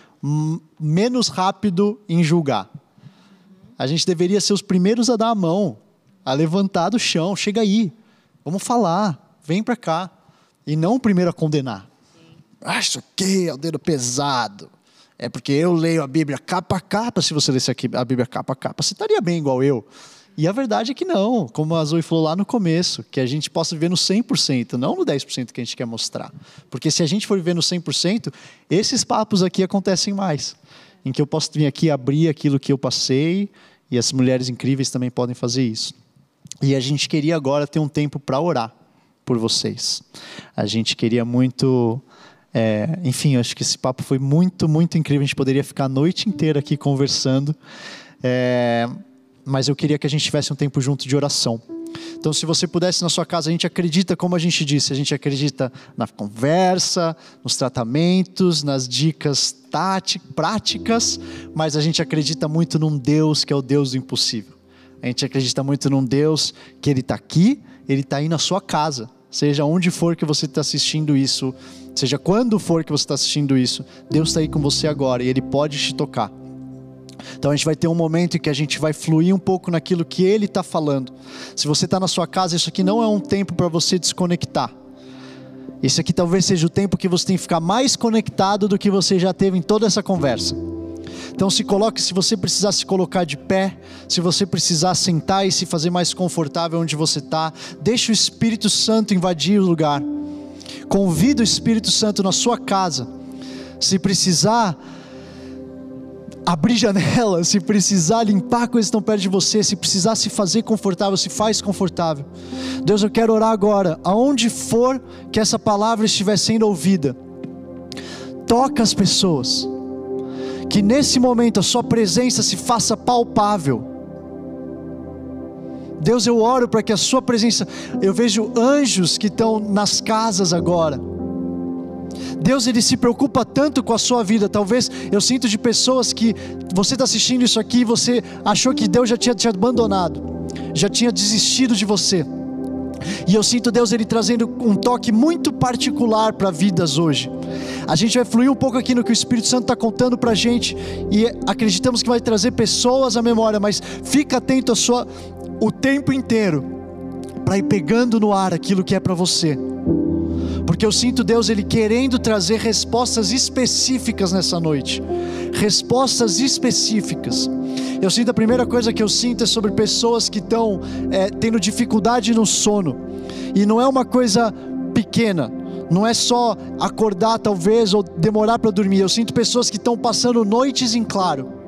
menos rápido em julgar. A gente deveria ser os primeiros a dar a mão, a levantar do chão, chega aí, Vamos falar, vem para cá. E não o primeiro a condenar. Ah, isso aqui é o dedo pesado. É porque eu leio a Bíblia capa a capa. Se você lesse aqui a Bíblia capa a capa, você estaria bem igual eu. E a verdade é que não, como a Zoe falou lá no começo, que a gente possa viver no 100%, não no 10% que a gente quer mostrar. Porque se a gente for viver no 100%, esses papos aqui acontecem mais. Em que eu posso vir aqui abrir aquilo que eu passei, e as mulheres incríveis também podem fazer isso. E a gente queria agora ter um tempo para orar por vocês. A gente queria muito. É, enfim, acho que esse papo foi muito, muito incrível. A gente poderia ficar a noite inteira aqui conversando. É, mas eu queria que a gente tivesse um tempo junto de oração. Então, se você pudesse na sua casa, a gente acredita, como a gente disse, a gente acredita na conversa, nos tratamentos, nas dicas táticas, práticas, mas a gente acredita muito num Deus que é o Deus do impossível. A gente acredita muito num Deus que Ele está aqui, Ele está aí na sua casa. Seja onde for que você está assistindo isso, seja quando for que você está assistindo isso, Deus está aí com você agora e Ele pode te tocar. Então a gente vai ter um momento em que a gente vai fluir um pouco naquilo que Ele está falando. Se você está na sua casa, isso aqui não é um tempo para você desconectar. Esse aqui talvez seja o tempo que você tem que ficar mais conectado do que você já teve em toda essa conversa. Então se coloque, se você precisar se colocar de pé, se você precisar sentar e se fazer mais confortável onde você está, deixe o Espírito Santo invadir o lugar. Convida o Espírito Santo na sua casa. Se precisar abrir janela, <laughs> se precisar limpar coisas que estão perto de você, se precisar se fazer confortável, se faz confortável. Deus, eu quero orar agora, aonde for que essa palavra estiver sendo ouvida, toca as pessoas que nesse momento a Sua presença se faça palpável. Deus, eu oro para que a Sua presença, eu vejo anjos que estão nas casas agora. Deus, Ele se preocupa tanto com a sua vida. Talvez eu sinto de pessoas que você está assistindo isso aqui e você achou que Deus já tinha te abandonado, já tinha desistido de você. E eu sinto Deus ele trazendo um toque muito particular para vidas hoje. A gente vai fluir um pouco aqui no que o Espírito Santo está contando para a gente e acreditamos que vai trazer pessoas à memória, mas fica atento a sua, o tempo inteiro para ir pegando no ar aquilo que é para você. Porque eu sinto Deus ele querendo trazer respostas específicas nessa noite. Respostas específicas. Eu sinto a primeira coisa que eu sinto é sobre pessoas que estão é, tendo dificuldade no sono. E não é uma coisa pequena não é só acordar talvez ou demorar para dormir. Eu sinto pessoas que estão passando noites em claro.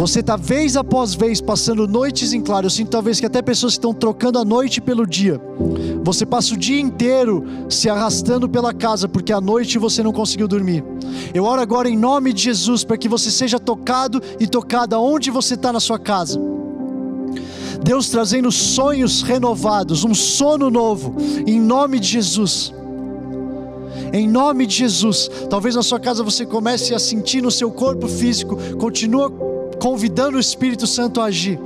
Você está vez após vez passando noites em claro. Eu sinto talvez que até pessoas estão trocando a noite pelo dia. Você passa o dia inteiro se arrastando pela casa porque à noite você não conseguiu dormir. Eu oro agora em nome de Jesus para que você seja tocado e tocada onde você está na sua casa. Deus trazendo sonhos renovados, um sono novo, em nome de Jesus. Em nome de Jesus. Talvez na sua casa você comece a sentir no seu corpo físico, continua convidando o Espírito Santo a agir.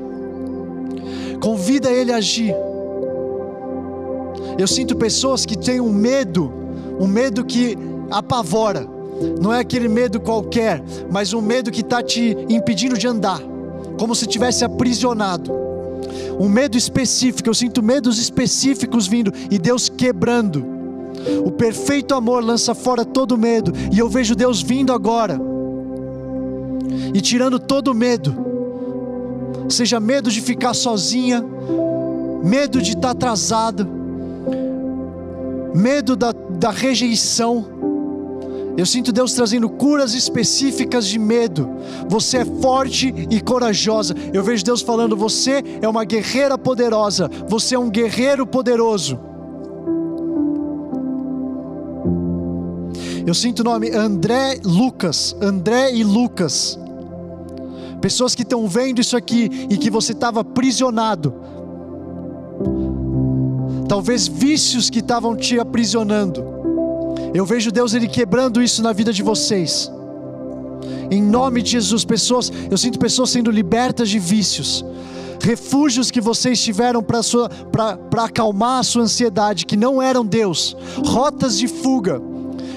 Convida ele a agir. Eu sinto pessoas que têm um medo, um medo que apavora. Não é aquele medo qualquer, mas um medo que está te impedindo de andar, como se tivesse aprisionado. Um medo específico, eu sinto medos específicos vindo e Deus quebrando. O perfeito amor lança fora todo medo, e eu vejo Deus vindo agora e tirando todo medo, seja medo de ficar sozinha, medo de estar atrasado, medo da, da rejeição. Eu sinto Deus trazendo curas específicas de medo. Você é forte e corajosa. Eu vejo Deus falando: você é uma guerreira poderosa. Você é um guerreiro poderoso. Eu sinto o nome André Lucas. André e Lucas. Pessoas que estão vendo isso aqui e que você estava aprisionado. Talvez vícios que estavam te aprisionando. Eu vejo Deus ele quebrando isso na vida de vocês. Em nome de Jesus, pessoas, eu sinto pessoas sendo libertas de vícios. Refúgios que vocês tiveram para acalmar a sua ansiedade, que não eram Deus, rotas de fuga,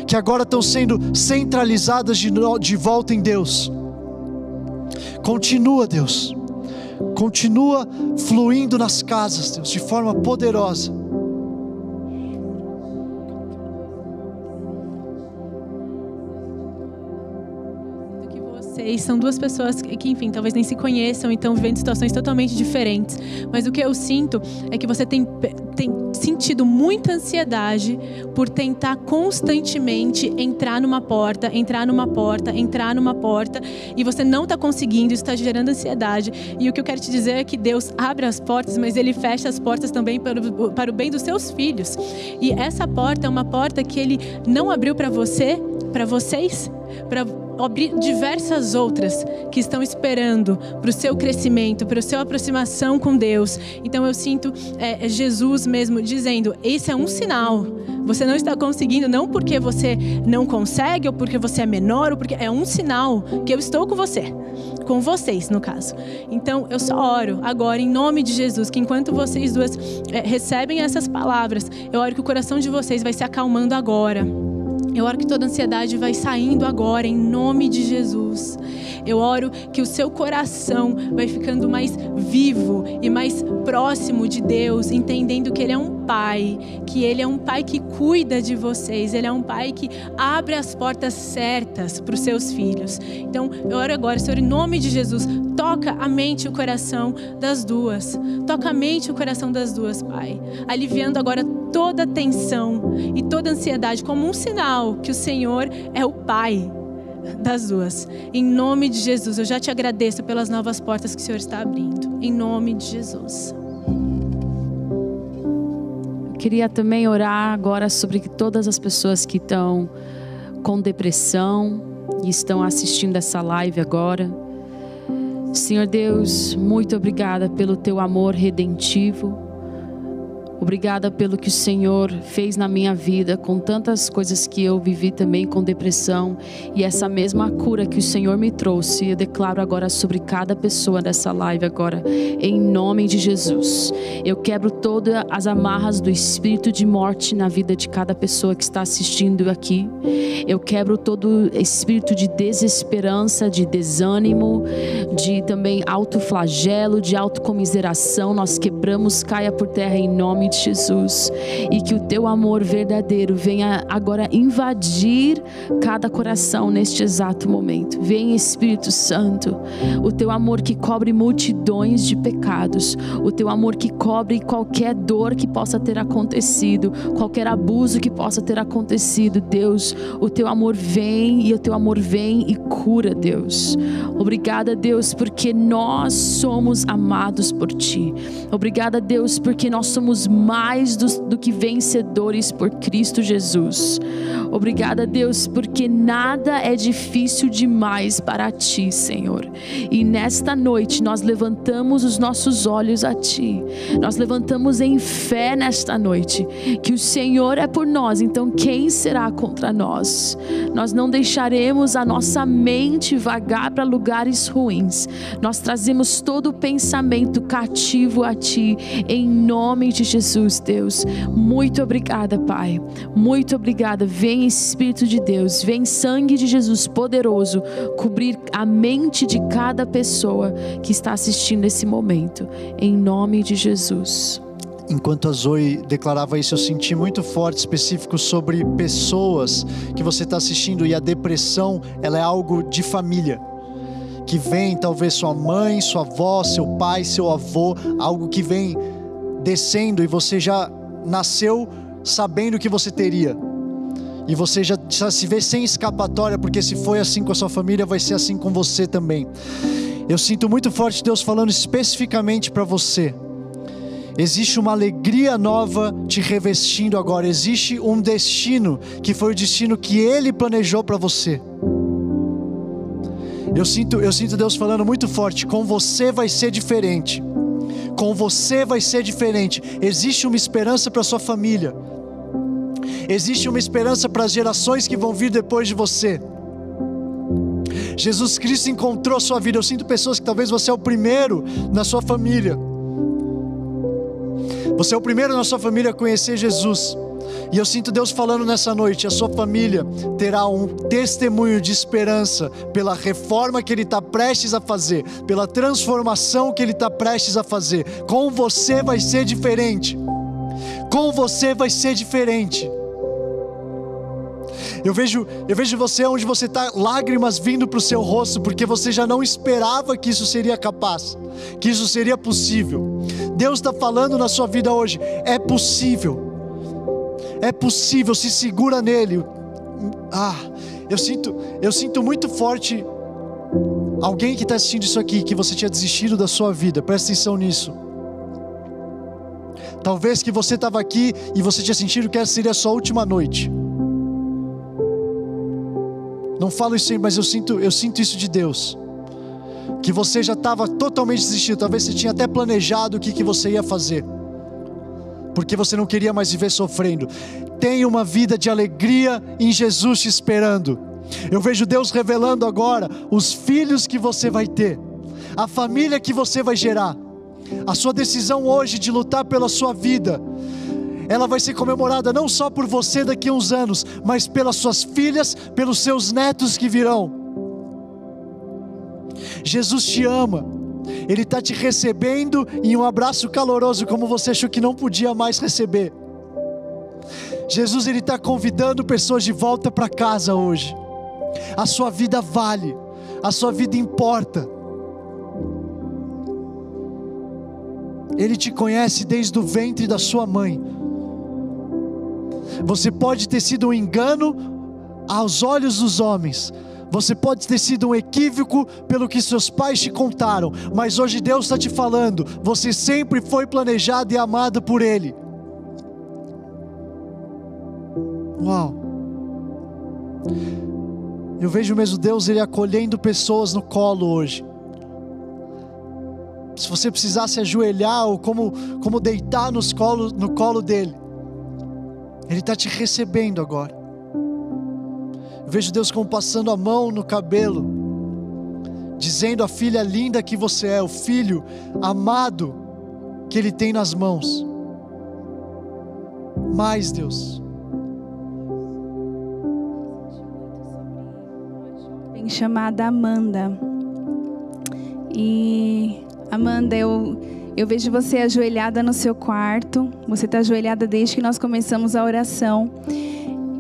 que agora estão sendo centralizadas de, de volta em Deus. Continua, Deus. Continua fluindo nas casas, Deus, de forma poderosa. Vocês são duas pessoas que, enfim, talvez nem se conheçam e estão vivendo situações totalmente diferentes. Mas o que eu sinto é que você tem, tem sentido muita ansiedade por tentar constantemente entrar numa porta, entrar numa porta, entrar numa porta, e você não está conseguindo, isso está gerando ansiedade. E o que eu quero te dizer é que Deus abre as portas, mas Ele fecha as portas também para o, para o bem dos seus filhos. E essa porta é uma porta que Ele não abriu para você, para vocês, para abrir diversas outras que estão esperando para o seu crescimento, para a sua aproximação com Deus. Então eu sinto é, é, Jesus mesmo dizendo: esse é um sinal. Você não está conseguindo, não porque você não consegue, ou porque você é menor, ou porque é um sinal que eu estou com você, com vocês, no caso. Então eu só oro agora, em nome de Jesus, que enquanto vocês duas é, recebem essas palavras, eu oro que o coração de vocês vai se acalmando agora. Eu oro que toda ansiedade vai saindo agora, em nome de Jesus. Eu oro que o seu coração vai ficando mais vivo e mais próximo de Deus, entendendo que Ele é um Pai, que Ele é um Pai que cuida de vocês, Ele é um Pai que abre as portas certas para os seus filhos. Então, eu oro agora, Senhor, em nome de Jesus, toca a mente e o coração das duas. Toca a mente e o coração das duas, Pai. Aliviando agora toda tensão e toda ansiedade, como um sinal que o Senhor é o Pai das duas. Em nome de Jesus, eu já te agradeço pelas novas portas que o Senhor está abrindo. Em nome de Jesus. Eu queria também orar agora sobre todas as pessoas que estão com depressão e estão assistindo essa live agora. Senhor Deus, muito obrigada pelo teu amor redentivo. Obrigada pelo que o Senhor fez na minha vida, com tantas coisas que eu vivi também com depressão e essa mesma cura que o Senhor me trouxe, eu declaro agora sobre cada pessoa dessa live agora, em nome de Jesus. Eu quebro todas as amarras do espírito de morte na vida de cada pessoa que está assistindo aqui. Eu quebro todo espírito de desesperança, de desânimo, de também autoflagelo, de autocomiseração. Nós quebramos, caia por terra em nome nome de Jesus. E que o teu amor verdadeiro venha agora invadir cada coração neste exato momento. Vem Espírito Santo, o teu amor que cobre multidões de pecados, o teu amor que cobre qualquer dor que possa ter acontecido, qualquer abuso que possa ter acontecido. Deus, o teu amor vem e o teu amor vem e cura, Deus. Obrigada, Deus, porque nós somos amados por ti. Obrigada, Deus, porque nós somos mais do, do que vencedores por Cristo Jesus. Obrigada, Deus, porque nada é difícil demais para ti, Senhor. E nesta noite nós levantamos os nossos olhos a ti. Nós levantamos em fé nesta noite que o Senhor é por nós, então quem será contra nós? Nós não deixaremos a nossa mente vagar para lugares ruins. Nós trazemos todo o pensamento cativo a ti em nome de Jesus, Deus. Muito obrigada, Pai. Muito obrigada. Vem Espírito de Deus, vem sangue de Jesus poderoso cobrir a mente de cada pessoa que está assistindo esse momento. Em nome de Jesus. Enquanto a Zoe declarava isso, eu senti muito forte, específico sobre pessoas que você está assistindo e a depressão, ela é algo de família. Que vem, talvez sua mãe, sua avó, seu pai, seu avô, algo que vem descendo e você já nasceu sabendo que você teria. E você já, se vê sem escapatória, porque se foi assim com a sua família, vai ser assim com você também. Eu sinto muito forte Deus falando especificamente para você. Existe uma alegria nova te revestindo agora. Existe um destino que foi o destino que Ele planejou para você. Eu sinto, eu sinto Deus falando muito forte. Com você vai ser diferente. Com você vai ser diferente. Existe uma esperança para sua família. Existe uma esperança para as gerações que vão vir depois de você. Jesus Cristo encontrou sua vida. Eu sinto pessoas que talvez você é o primeiro na sua família. Você é o primeiro na sua família a conhecer Jesus. E eu sinto Deus falando nessa noite: a sua família terá um testemunho de esperança pela reforma que Ele está prestes a fazer, pela transformação que Ele está prestes a fazer. Com você vai ser diferente. Com você vai ser diferente. Eu vejo, eu vejo você onde você está, lágrimas vindo para o seu rosto, porque você já não esperava que isso seria capaz, que isso seria possível. Deus está falando na sua vida hoje, é possível, é possível, se segura nele. Ah, eu sinto, eu sinto muito forte alguém que está assistindo isso aqui, que você tinha desistido da sua vida, presta atenção nisso. Talvez que você estava aqui e você tinha sentido que essa seria a sua última noite. Não falo isso mas eu sinto, eu sinto isso de Deus. Que você já estava totalmente desistido. Talvez você tinha até planejado o que, que você ia fazer. Porque você não queria mais viver sofrendo. Tenha uma vida de alegria em Jesus te esperando. Eu vejo Deus revelando agora os filhos que você vai ter, a família que você vai gerar. A sua decisão hoje de lutar pela sua vida ela vai ser comemorada não só por você daqui a uns anos, mas pelas suas filhas, pelos seus netos que virão. Jesus te ama, Ele está te recebendo em um abraço caloroso, como você achou que não podia mais receber. Jesus ele está convidando pessoas de volta para casa hoje. A sua vida vale, a sua vida importa. Ele te conhece desde o ventre da sua mãe. Você pode ter sido um engano aos olhos dos homens. Você pode ter sido um equívoco pelo que seus pais te contaram, mas hoje Deus está te falando: você sempre foi planejado e amado por Ele. Uau! Eu vejo mesmo Deus ele acolhendo pessoas no colo hoje. Se você precisasse ajoelhar ou como, como deitar nos colo, no colo dele, ele está te recebendo agora. Eu vejo Deus como passando a mão no cabelo, dizendo a filha linda que você é, o filho amado que Ele tem nas mãos. Mais, Deus. Chamada Amanda. E Amanda, eu Eu vejo você ajoelhada no seu quarto. Você está ajoelhada desde que nós começamos a oração.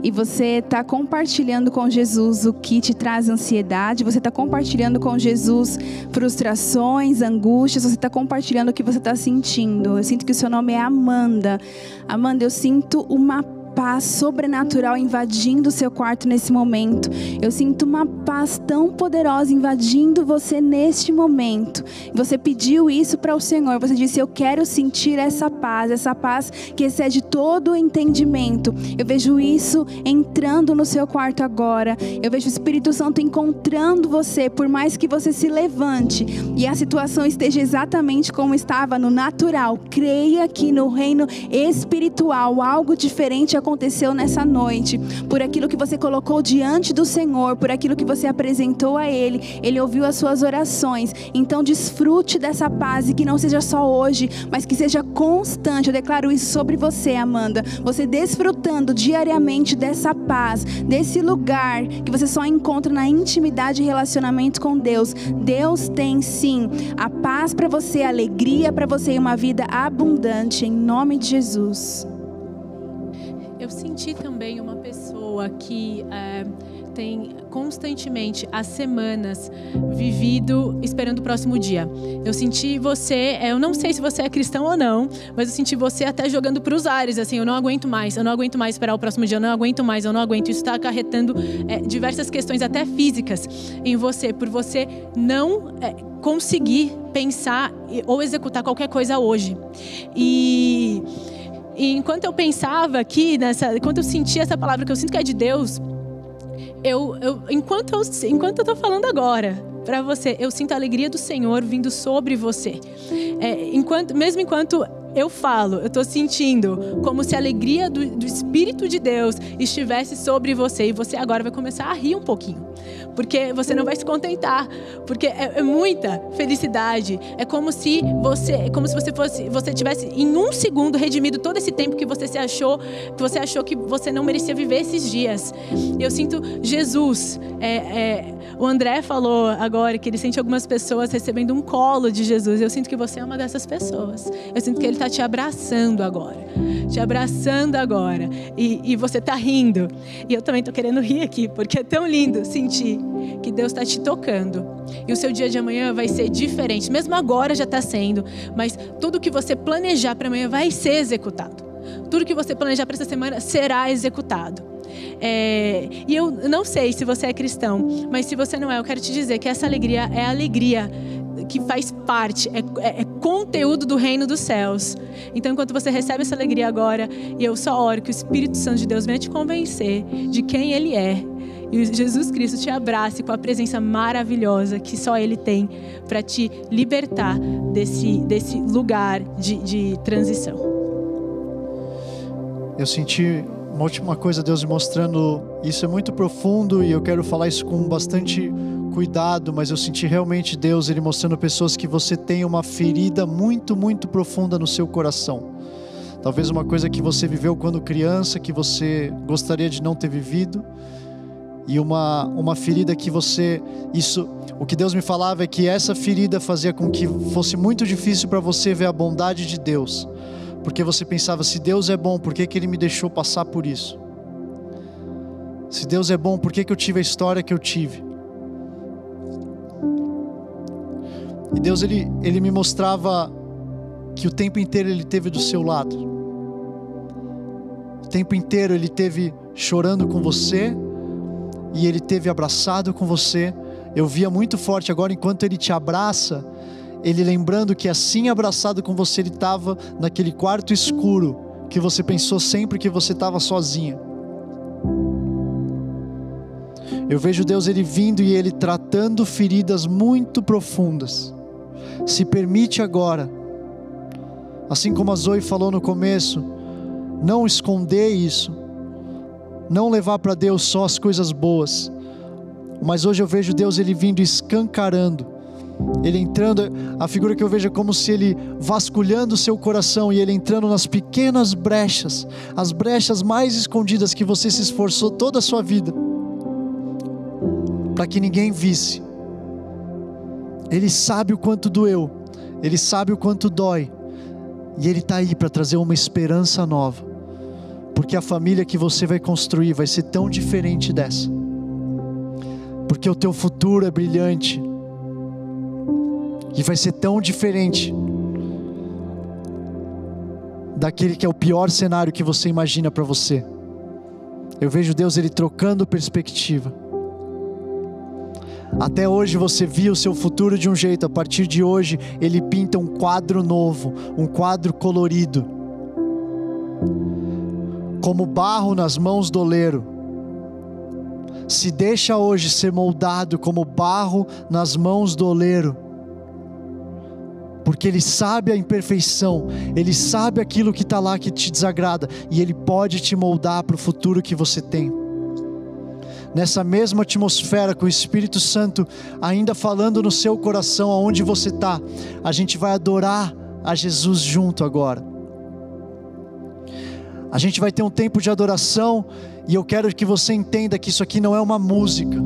E você está compartilhando com Jesus o que te traz ansiedade. Você está compartilhando com Jesus frustrações, angústias. Você está compartilhando o que você está sentindo. Eu sinto que o seu nome é Amanda. Amanda, eu sinto uma paz sobrenatural invadindo o seu quarto nesse momento. Eu sinto uma paz tão poderosa invadindo você neste momento. Você pediu isso para o Senhor. Você disse: Eu quero sentir essa paz, essa paz que excede todo o entendimento. Eu vejo isso entrando no seu quarto agora. Eu vejo o Espírito Santo encontrando você, por mais que você se levante e a situação esteja exatamente como estava no natural. Creia que no reino espiritual algo diferente aconteceu aconteceu nessa noite, por aquilo que você colocou diante do Senhor, por aquilo que você apresentou a Ele. Ele ouviu as suas orações. Então, desfrute dessa paz e que não seja só hoje, mas que seja constante. Eu declaro isso sobre você, Amanda. Você desfrutando diariamente dessa paz, desse lugar que você só encontra na intimidade e relacionamento com Deus. Deus tem sim a paz para você, a alegria para você e uma vida abundante em nome de Jesus. Eu senti também uma pessoa que é, tem constantemente, há semanas, vivido esperando o próximo dia. Eu senti você, é, eu não sei se você é cristão ou não, mas eu senti você até jogando para os ares, assim, eu não aguento mais, eu não aguento mais esperar o próximo dia, eu não aguento mais, eu não aguento. Isso está acarretando é, diversas questões, até físicas, em você, por você não é, conseguir pensar ou executar qualquer coisa hoje. E e enquanto eu pensava aqui, nessa, enquanto eu sentia essa palavra que eu sinto que é de Deus, eu, eu enquanto eu enquanto eu estou falando agora para você, eu sinto a alegria do Senhor vindo sobre você. É, enquanto, mesmo enquanto eu falo, eu estou sentindo como se a alegria do, do, Espírito de Deus estivesse sobre você e você agora vai começar a rir um pouquinho, porque você não vai se contentar, porque é, é muita felicidade. É como se você, é como se você fosse, você tivesse em um segundo redimido todo esse tempo que você se achou, que você achou que você não merecia viver esses dias. Eu sinto Jesus. É, é, o André falou agora que ele sente algumas pessoas recebendo um colo de Jesus. Eu sinto que você é uma dessas pessoas. Eu sinto que ele está está te abraçando agora. Te abraçando agora. E, e você está rindo. E eu também estou querendo rir aqui, porque é tão lindo sentir que Deus está te tocando. E o seu dia de amanhã vai ser diferente. Mesmo agora já está sendo. Mas tudo que você planejar para amanhã vai ser executado. Tudo que você planejar para essa semana será executado. É, e eu não sei se você é cristão, mas se você não é, eu quero te dizer que essa alegria é a alegria que faz parte, é, é, é, conteúdo do reino dos céus. Então, enquanto você recebe essa alegria agora, e eu só oro que o Espírito Santo de Deus venha te convencer de quem Ele é. E Jesus Cristo te abrace com a presença maravilhosa que só Ele tem para te libertar desse, desse lugar de, de transição. Eu senti uma última coisa, Deus me mostrando. Isso é muito profundo e eu quero falar isso com bastante cuidado, mas eu senti realmente Deus ele mostrando pessoas que você tem uma ferida muito, muito profunda no seu coração. Talvez uma coisa que você viveu quando criança, que você gostaria de não ter vivido, e uma, uma ferida que você isso o que Deus me falava é que essa ferida fazia com que fosse muito difícil para você ver a bondade de Deus porque você pensava se Deus é bom por que, que Ele me deixou passar por isso se Deus é bom por que, que eu tive a história que eu tive E Deus ele, ele me mostrava que o tempo inteiro ele teve do seu lado. O tempo inteiro ele teve chorando com você e ele teve abraçado com você. Eu via muito forte agora enquanto ele te abraça, ele lembrando que assim abraçado com você ele estava naquele quarto escuro que você pensou sempre que você estava sozinha. Eu vejo Deus ele vindo e ele tratando feridas muito profundas se permite agora, assim como a Zoe falou no começo, não esconder isso, não levar para Deus só as coisas boas, mas hoje eu vejo Deus ele vindo escancarando, ele entrando, a figura que eu vejo é como se ele vasculhando o seu coração e ele entrando nas pequenas brechas, as brechas mais escondidas que você se esforçou toda a sua vida, para que ninguém visse. Ele sabe o quanto doeu. Ele sabe o quanto dói. E Ele está aí para trazer uma esperança nova. Porque a família que você vai construir vai ser tão diferente dessa. Porque o teu futuro é brilhante. E vai ser tão diferente daquele que é o pior cenário que você imagina para você. Eu vejo Deus ele trocando perspectiva. Até hoje você via o seu futuro de um jeito, a partir de hoje ele pinta um quadro novo, um quadro colorido. Como barro nas mãos do oleiro. Se deixa hoje ser moldado como barro nas mãos do oleiro porque Ele sabe a imperfeição, Ele sabe aquilo que está lá que te desagrada, e Ele pode te moldar para o futuro que você tem. Nessa mesma atmosfera, com o Espírito Santo ainda falando no seu coração, aonde você está, a gente vai adorar a Jesus junto agora. A gente vai ter um tempo de adoração, e eu quero que você entenda que isso aqui não é uma música.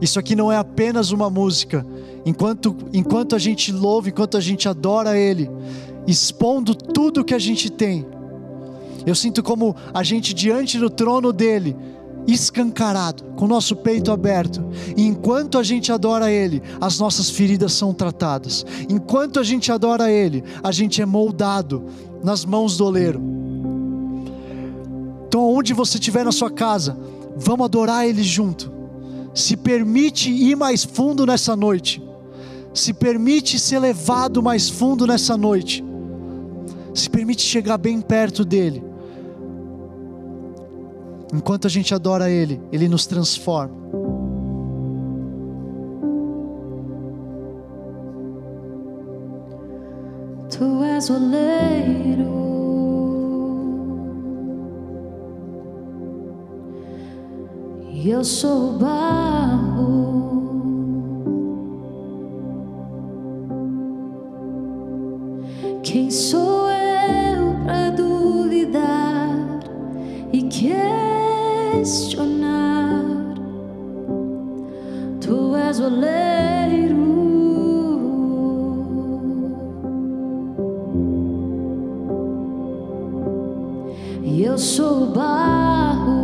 Isso aqui não é apenas uma música. Enquanto, enquanto a gente louva, enquanto a gente adora Ele, expondo tudo que a gente tem, eu sinto como a gente diante do trono dele, escancarado, com o nosso peito aberto. E enquanto a gente adora Ele, as nossas feridas são tratadas. Enquanto a gente adora Ele, a gente é moldado nas mãos do oleiro. Então, onde você estiver na sua casa, vamos adorar Ele junto se permite ir mais fundo nessa noite, se permite ser levado mais fundo nessa noite, se permite chegar bem perto dEle. Enquanto a gente adora Ele, Ele nos transforma. Tu és o oleiro. e eu sou barro. Quem sou eu para duvidar e questionar? Tu és o oleiro. E eu sou barro.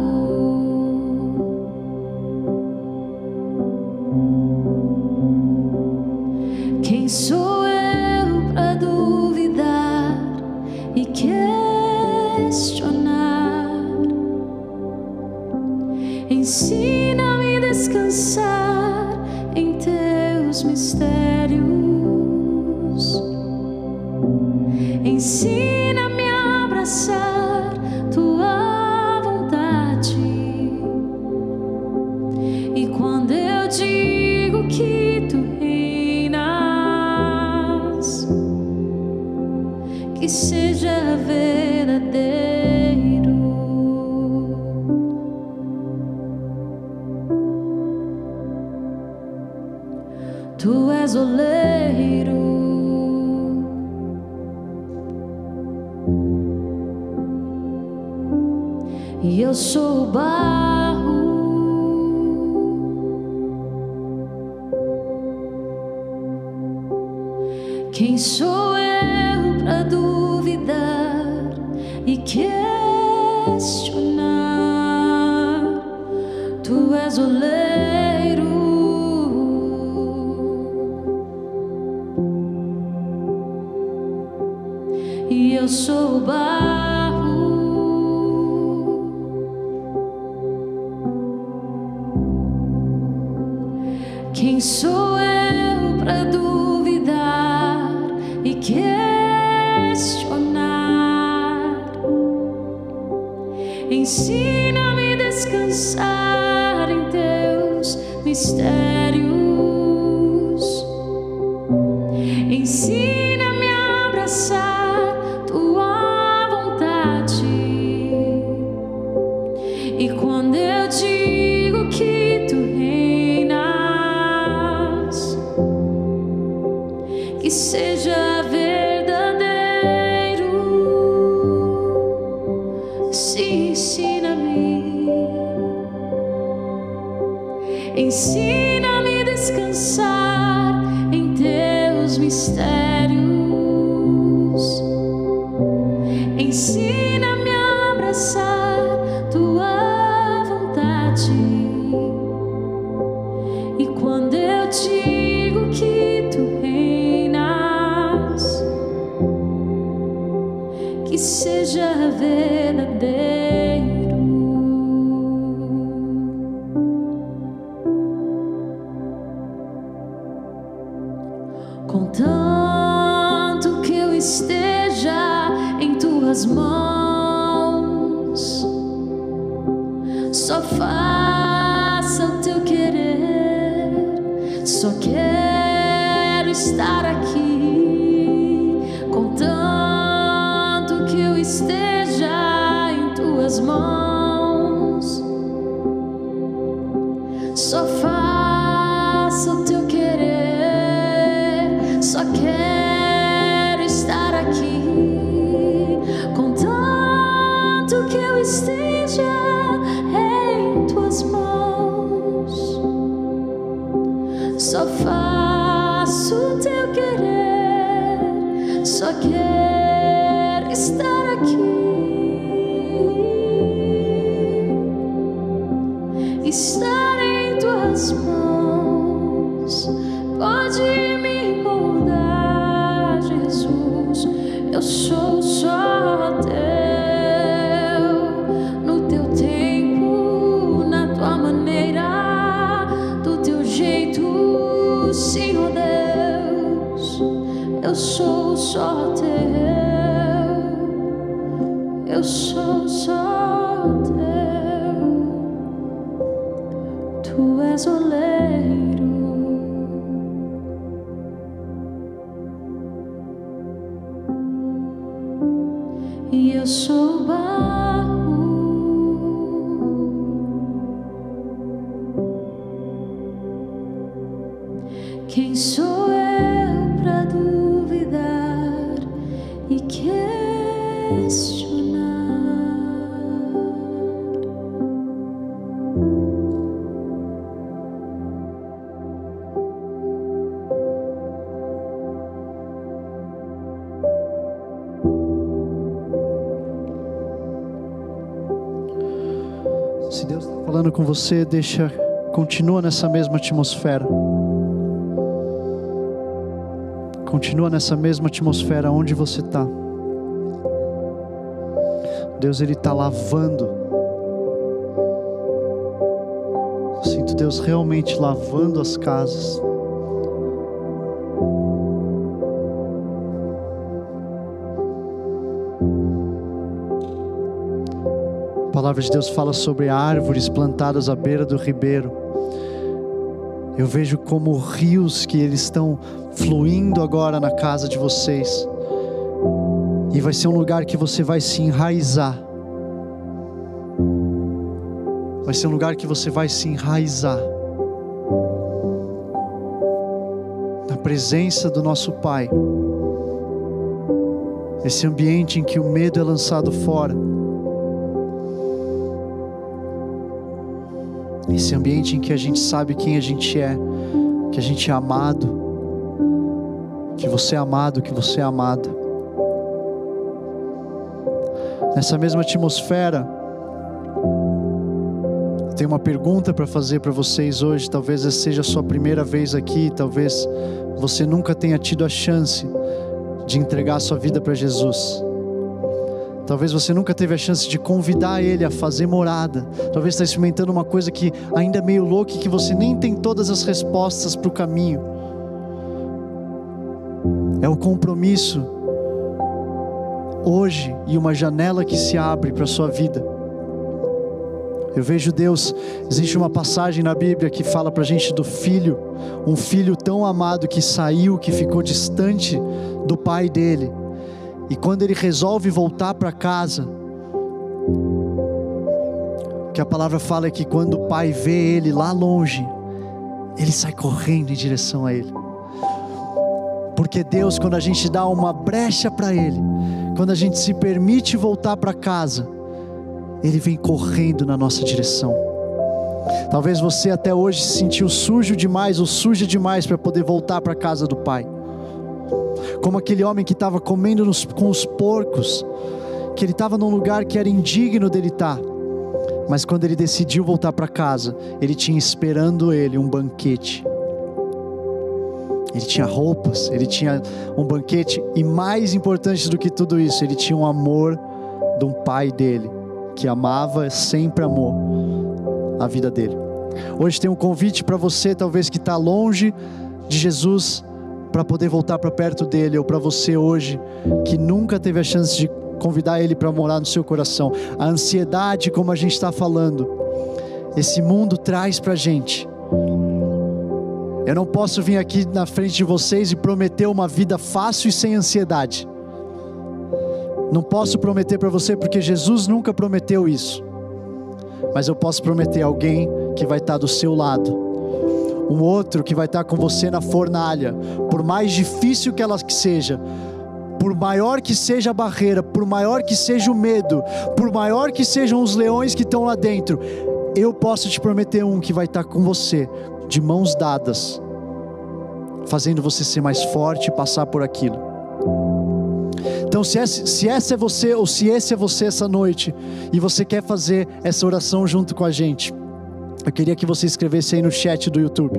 Você, deixa, continua nessa mesma atmosfera. Continua nessa mesma atmosfera onde você está. Deus ele está lavando. Sinto Deus realmente lavando as casas. Palavra de Deus fala sobre árvores plantadas à beira do ribeiro. Eu vejo como rios que eles estão fluindo agora na casa de vocês. E vai ser um lugar que você vai se enraizar. Vai ser um lugar que você vai se enraizar. Na presença do nosso Pai. Esse ambiente em que o medo é lançado fora. Esse ambiente em que a gente sabe quem a gente é, que a gente é amado, que você é amado, que você é amada. Nessa mesma atmosfera, eu tenho uma pergunta para fazer para vocês hoje. Talvez essa seja a sua primeira vez aqui, talvez você nunca tenha tido a chance de entregar a sua vida para Jesus. Talvez você nunca teve a chance de convidar Ele a fazer morada. Talvez está experimentando uma coisa que ainda é meio louca e que você nem tem todas as respostas para o caminho. É o compromisso hoje e uma janela que se abre para a sua vida. Eu vejo Deus, existe uma passagem na Bíblia que fala para a gente do filho, um filho tão amado que saiu, que ficou distante do pai dele. E quando ele resolve voltar para casa, o que a palavra fala é que quando o pai vê ele lá longe, ele sai correndo em direção a ele. Porque Deus, quando a gente dá uma brecha para Ele, quando a gente se permite voltar para casa, Ele vem correndo na nossa direção. Talvez você até hoje se sentiu sujo demais ou suja demais para poder voltar para a casa do Pai. Como aquele homem que estava comendo nos, com os porcos, que ele estava num lugar que era indigno dele estar. Mas quando ele decidiu voltar para casa, ele tinha esperando ele um banquete. Ele tinha roupas, ele tinha um banquete e mais importante do que tudo isso, ele tinha um amor de um pai dele que amava, sempre amou a vida dele. Hoje tem um convite para você, talvez que está longe de Jesus, para poder voltar para perto dele, ou para você hoje que nunca teve a chance de convidar ele para morar no seu coração. A ansiedade, como a gente está falando, esse mundo traz para a gente. Eu não posso vir aqui na frente de vocês e prometer uma vida fácil e sem ansiedade. Não posso prometer para você porque Jesus nunca prometeu isso. Mas eu posso prometer alguém que vai estar do seu lado. Um outro que vai estar com você na fornalha, por mais difícil que ela seja, por maior que seja a barreira, por maior que seja o medo, por maior que sejam os leões que estão lá dentro, eu posso te prometer um que vai estar com você, de mãos dadas, fazendo você ser mais forte e passar por aquilo. Então, se essa, se essa é você, ou se esse é você essa noite, e você quer fazer essa oração junto com a gente, eu queria que você escrevesse aí no chat do YouTube.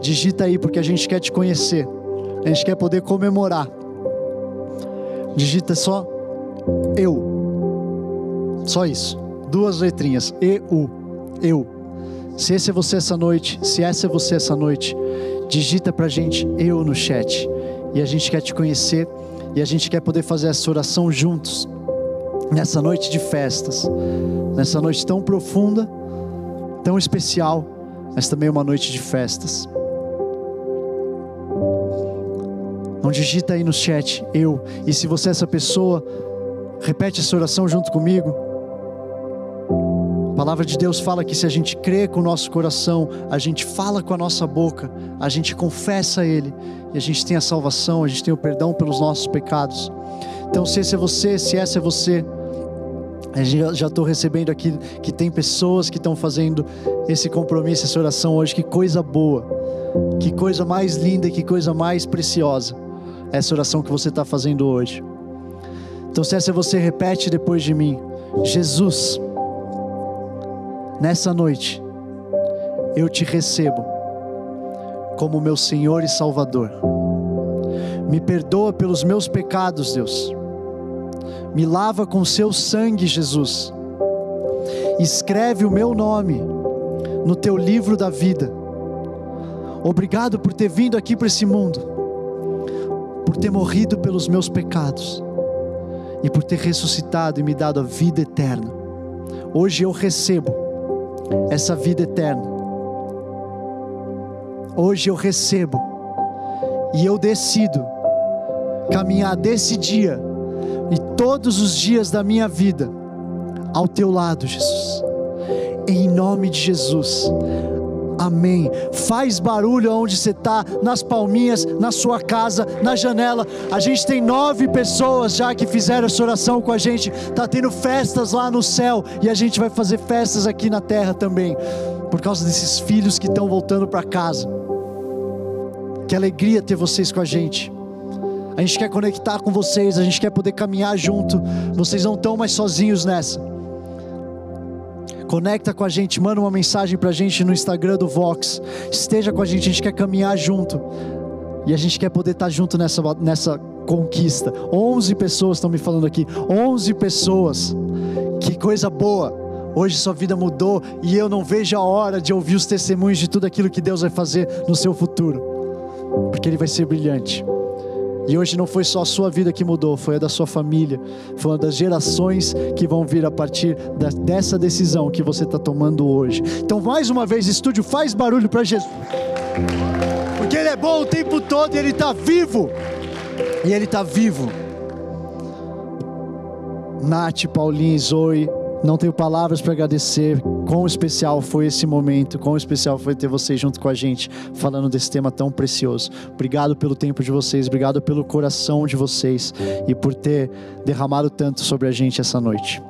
Digita aí, porque a gente quer te conhecer, a gente quer poder comemorar. Digita só eu, só isso, duas letrinhas, E-U, eu. Se esse é você essa noite, se essa é você essa noite, digita pra gente eu no chat. E a gente quer te conhecer e a gente quer poder fazer essa oração juntos. Nessa noite de festas, nessa noite tão profunda, tão especial, mas também uma noite de festas. Não digita aí no chat eu. E se você é essa pessoa, repete essa oração junto comigo. A palavra de Deus fala que se a gente crê com o nosso coração, a gente fala com a nossa boca, a gente confessa a Ele, e a gente tem a salvação, a gente tem o perdão pelos nossos pecados. Então, se esse é você, se essa é você, já estou recebendo aqui que tem pessoas que estão fazendo esse compromisso, essa oração hoje. Que coisa boa, que coisa mais linda, que coisa mais preciosa, essa oração que você está fazendo hoje. Então, se essa você, repete depois de mim: Jesus nessa noite, eu te recebo como meu Senhor e Salvador. Me perdoa pelos meus pecados, Deus. Me lava com seu sangue, Jesus. Escreve o meu nome no teu livro da vida. Obrigado por ter vindo aqui para esse mundo, por ter morrido pelos meus pecados e por ter ressuscitado e me dado a vida eterna. Hoje eu recebo essa vida eterna. Hoje eu recebo e eu decido caminhar desse dia todos os dias da minha vida ao teu lado, Jesus. Em nome de Jesus. Amém. Faz barulho onde você está, nas palminhas, na sua casa, na janela. A gente tem nove pessoas já que fizeram essa oração com a gente. Tá tendo festas lá no céu e a gente vai fazer festas aqui na terra também, por causa desses filhos que estão voltando para casa. Que alegria ter vocês com a gente. A gente quer conectar com vocês, a gente quer poder caminhar junto. Vocês não estão mais sozinhos nessa. Conecta com a gente, manda uma mensagem para a gente no Instagram do Vox. Esteja com a gente, a gente quer caminhar junto. E a gente quer poder estar junto nessa, nessa conquista. 11 pessoas estão me falando aqui. 11 pessoas. Que coisa boa. Hoje sua vida mudou e eu não vejo a hora de ouvir os testemunhos de tudo aquilo que Deus vai fazer no seu futuro. Porque ele vai ser brilhante. E hoje não foi só a sua vida que mudou, foi a da sua família, foi uma das gerações que vão vir a partir da, dessa decisão que você está tomando hoje. Então, mais uma vez, estúdio, faz barulho para Jesus, porque Ele é bom o tempo todo e Ele está vivo, e Ele está vivo. Nath, Paulinho, Zoe, não tenho palavras para agradecer. Quão especial foi esse momento, quão especial foi ter vocês junto com a gente, falando desse tema tão precioso. Obrigado pelo tempo de vocês, obrigado pelo coração de vocês e por ter derramado tanto sobre a gente essa noite.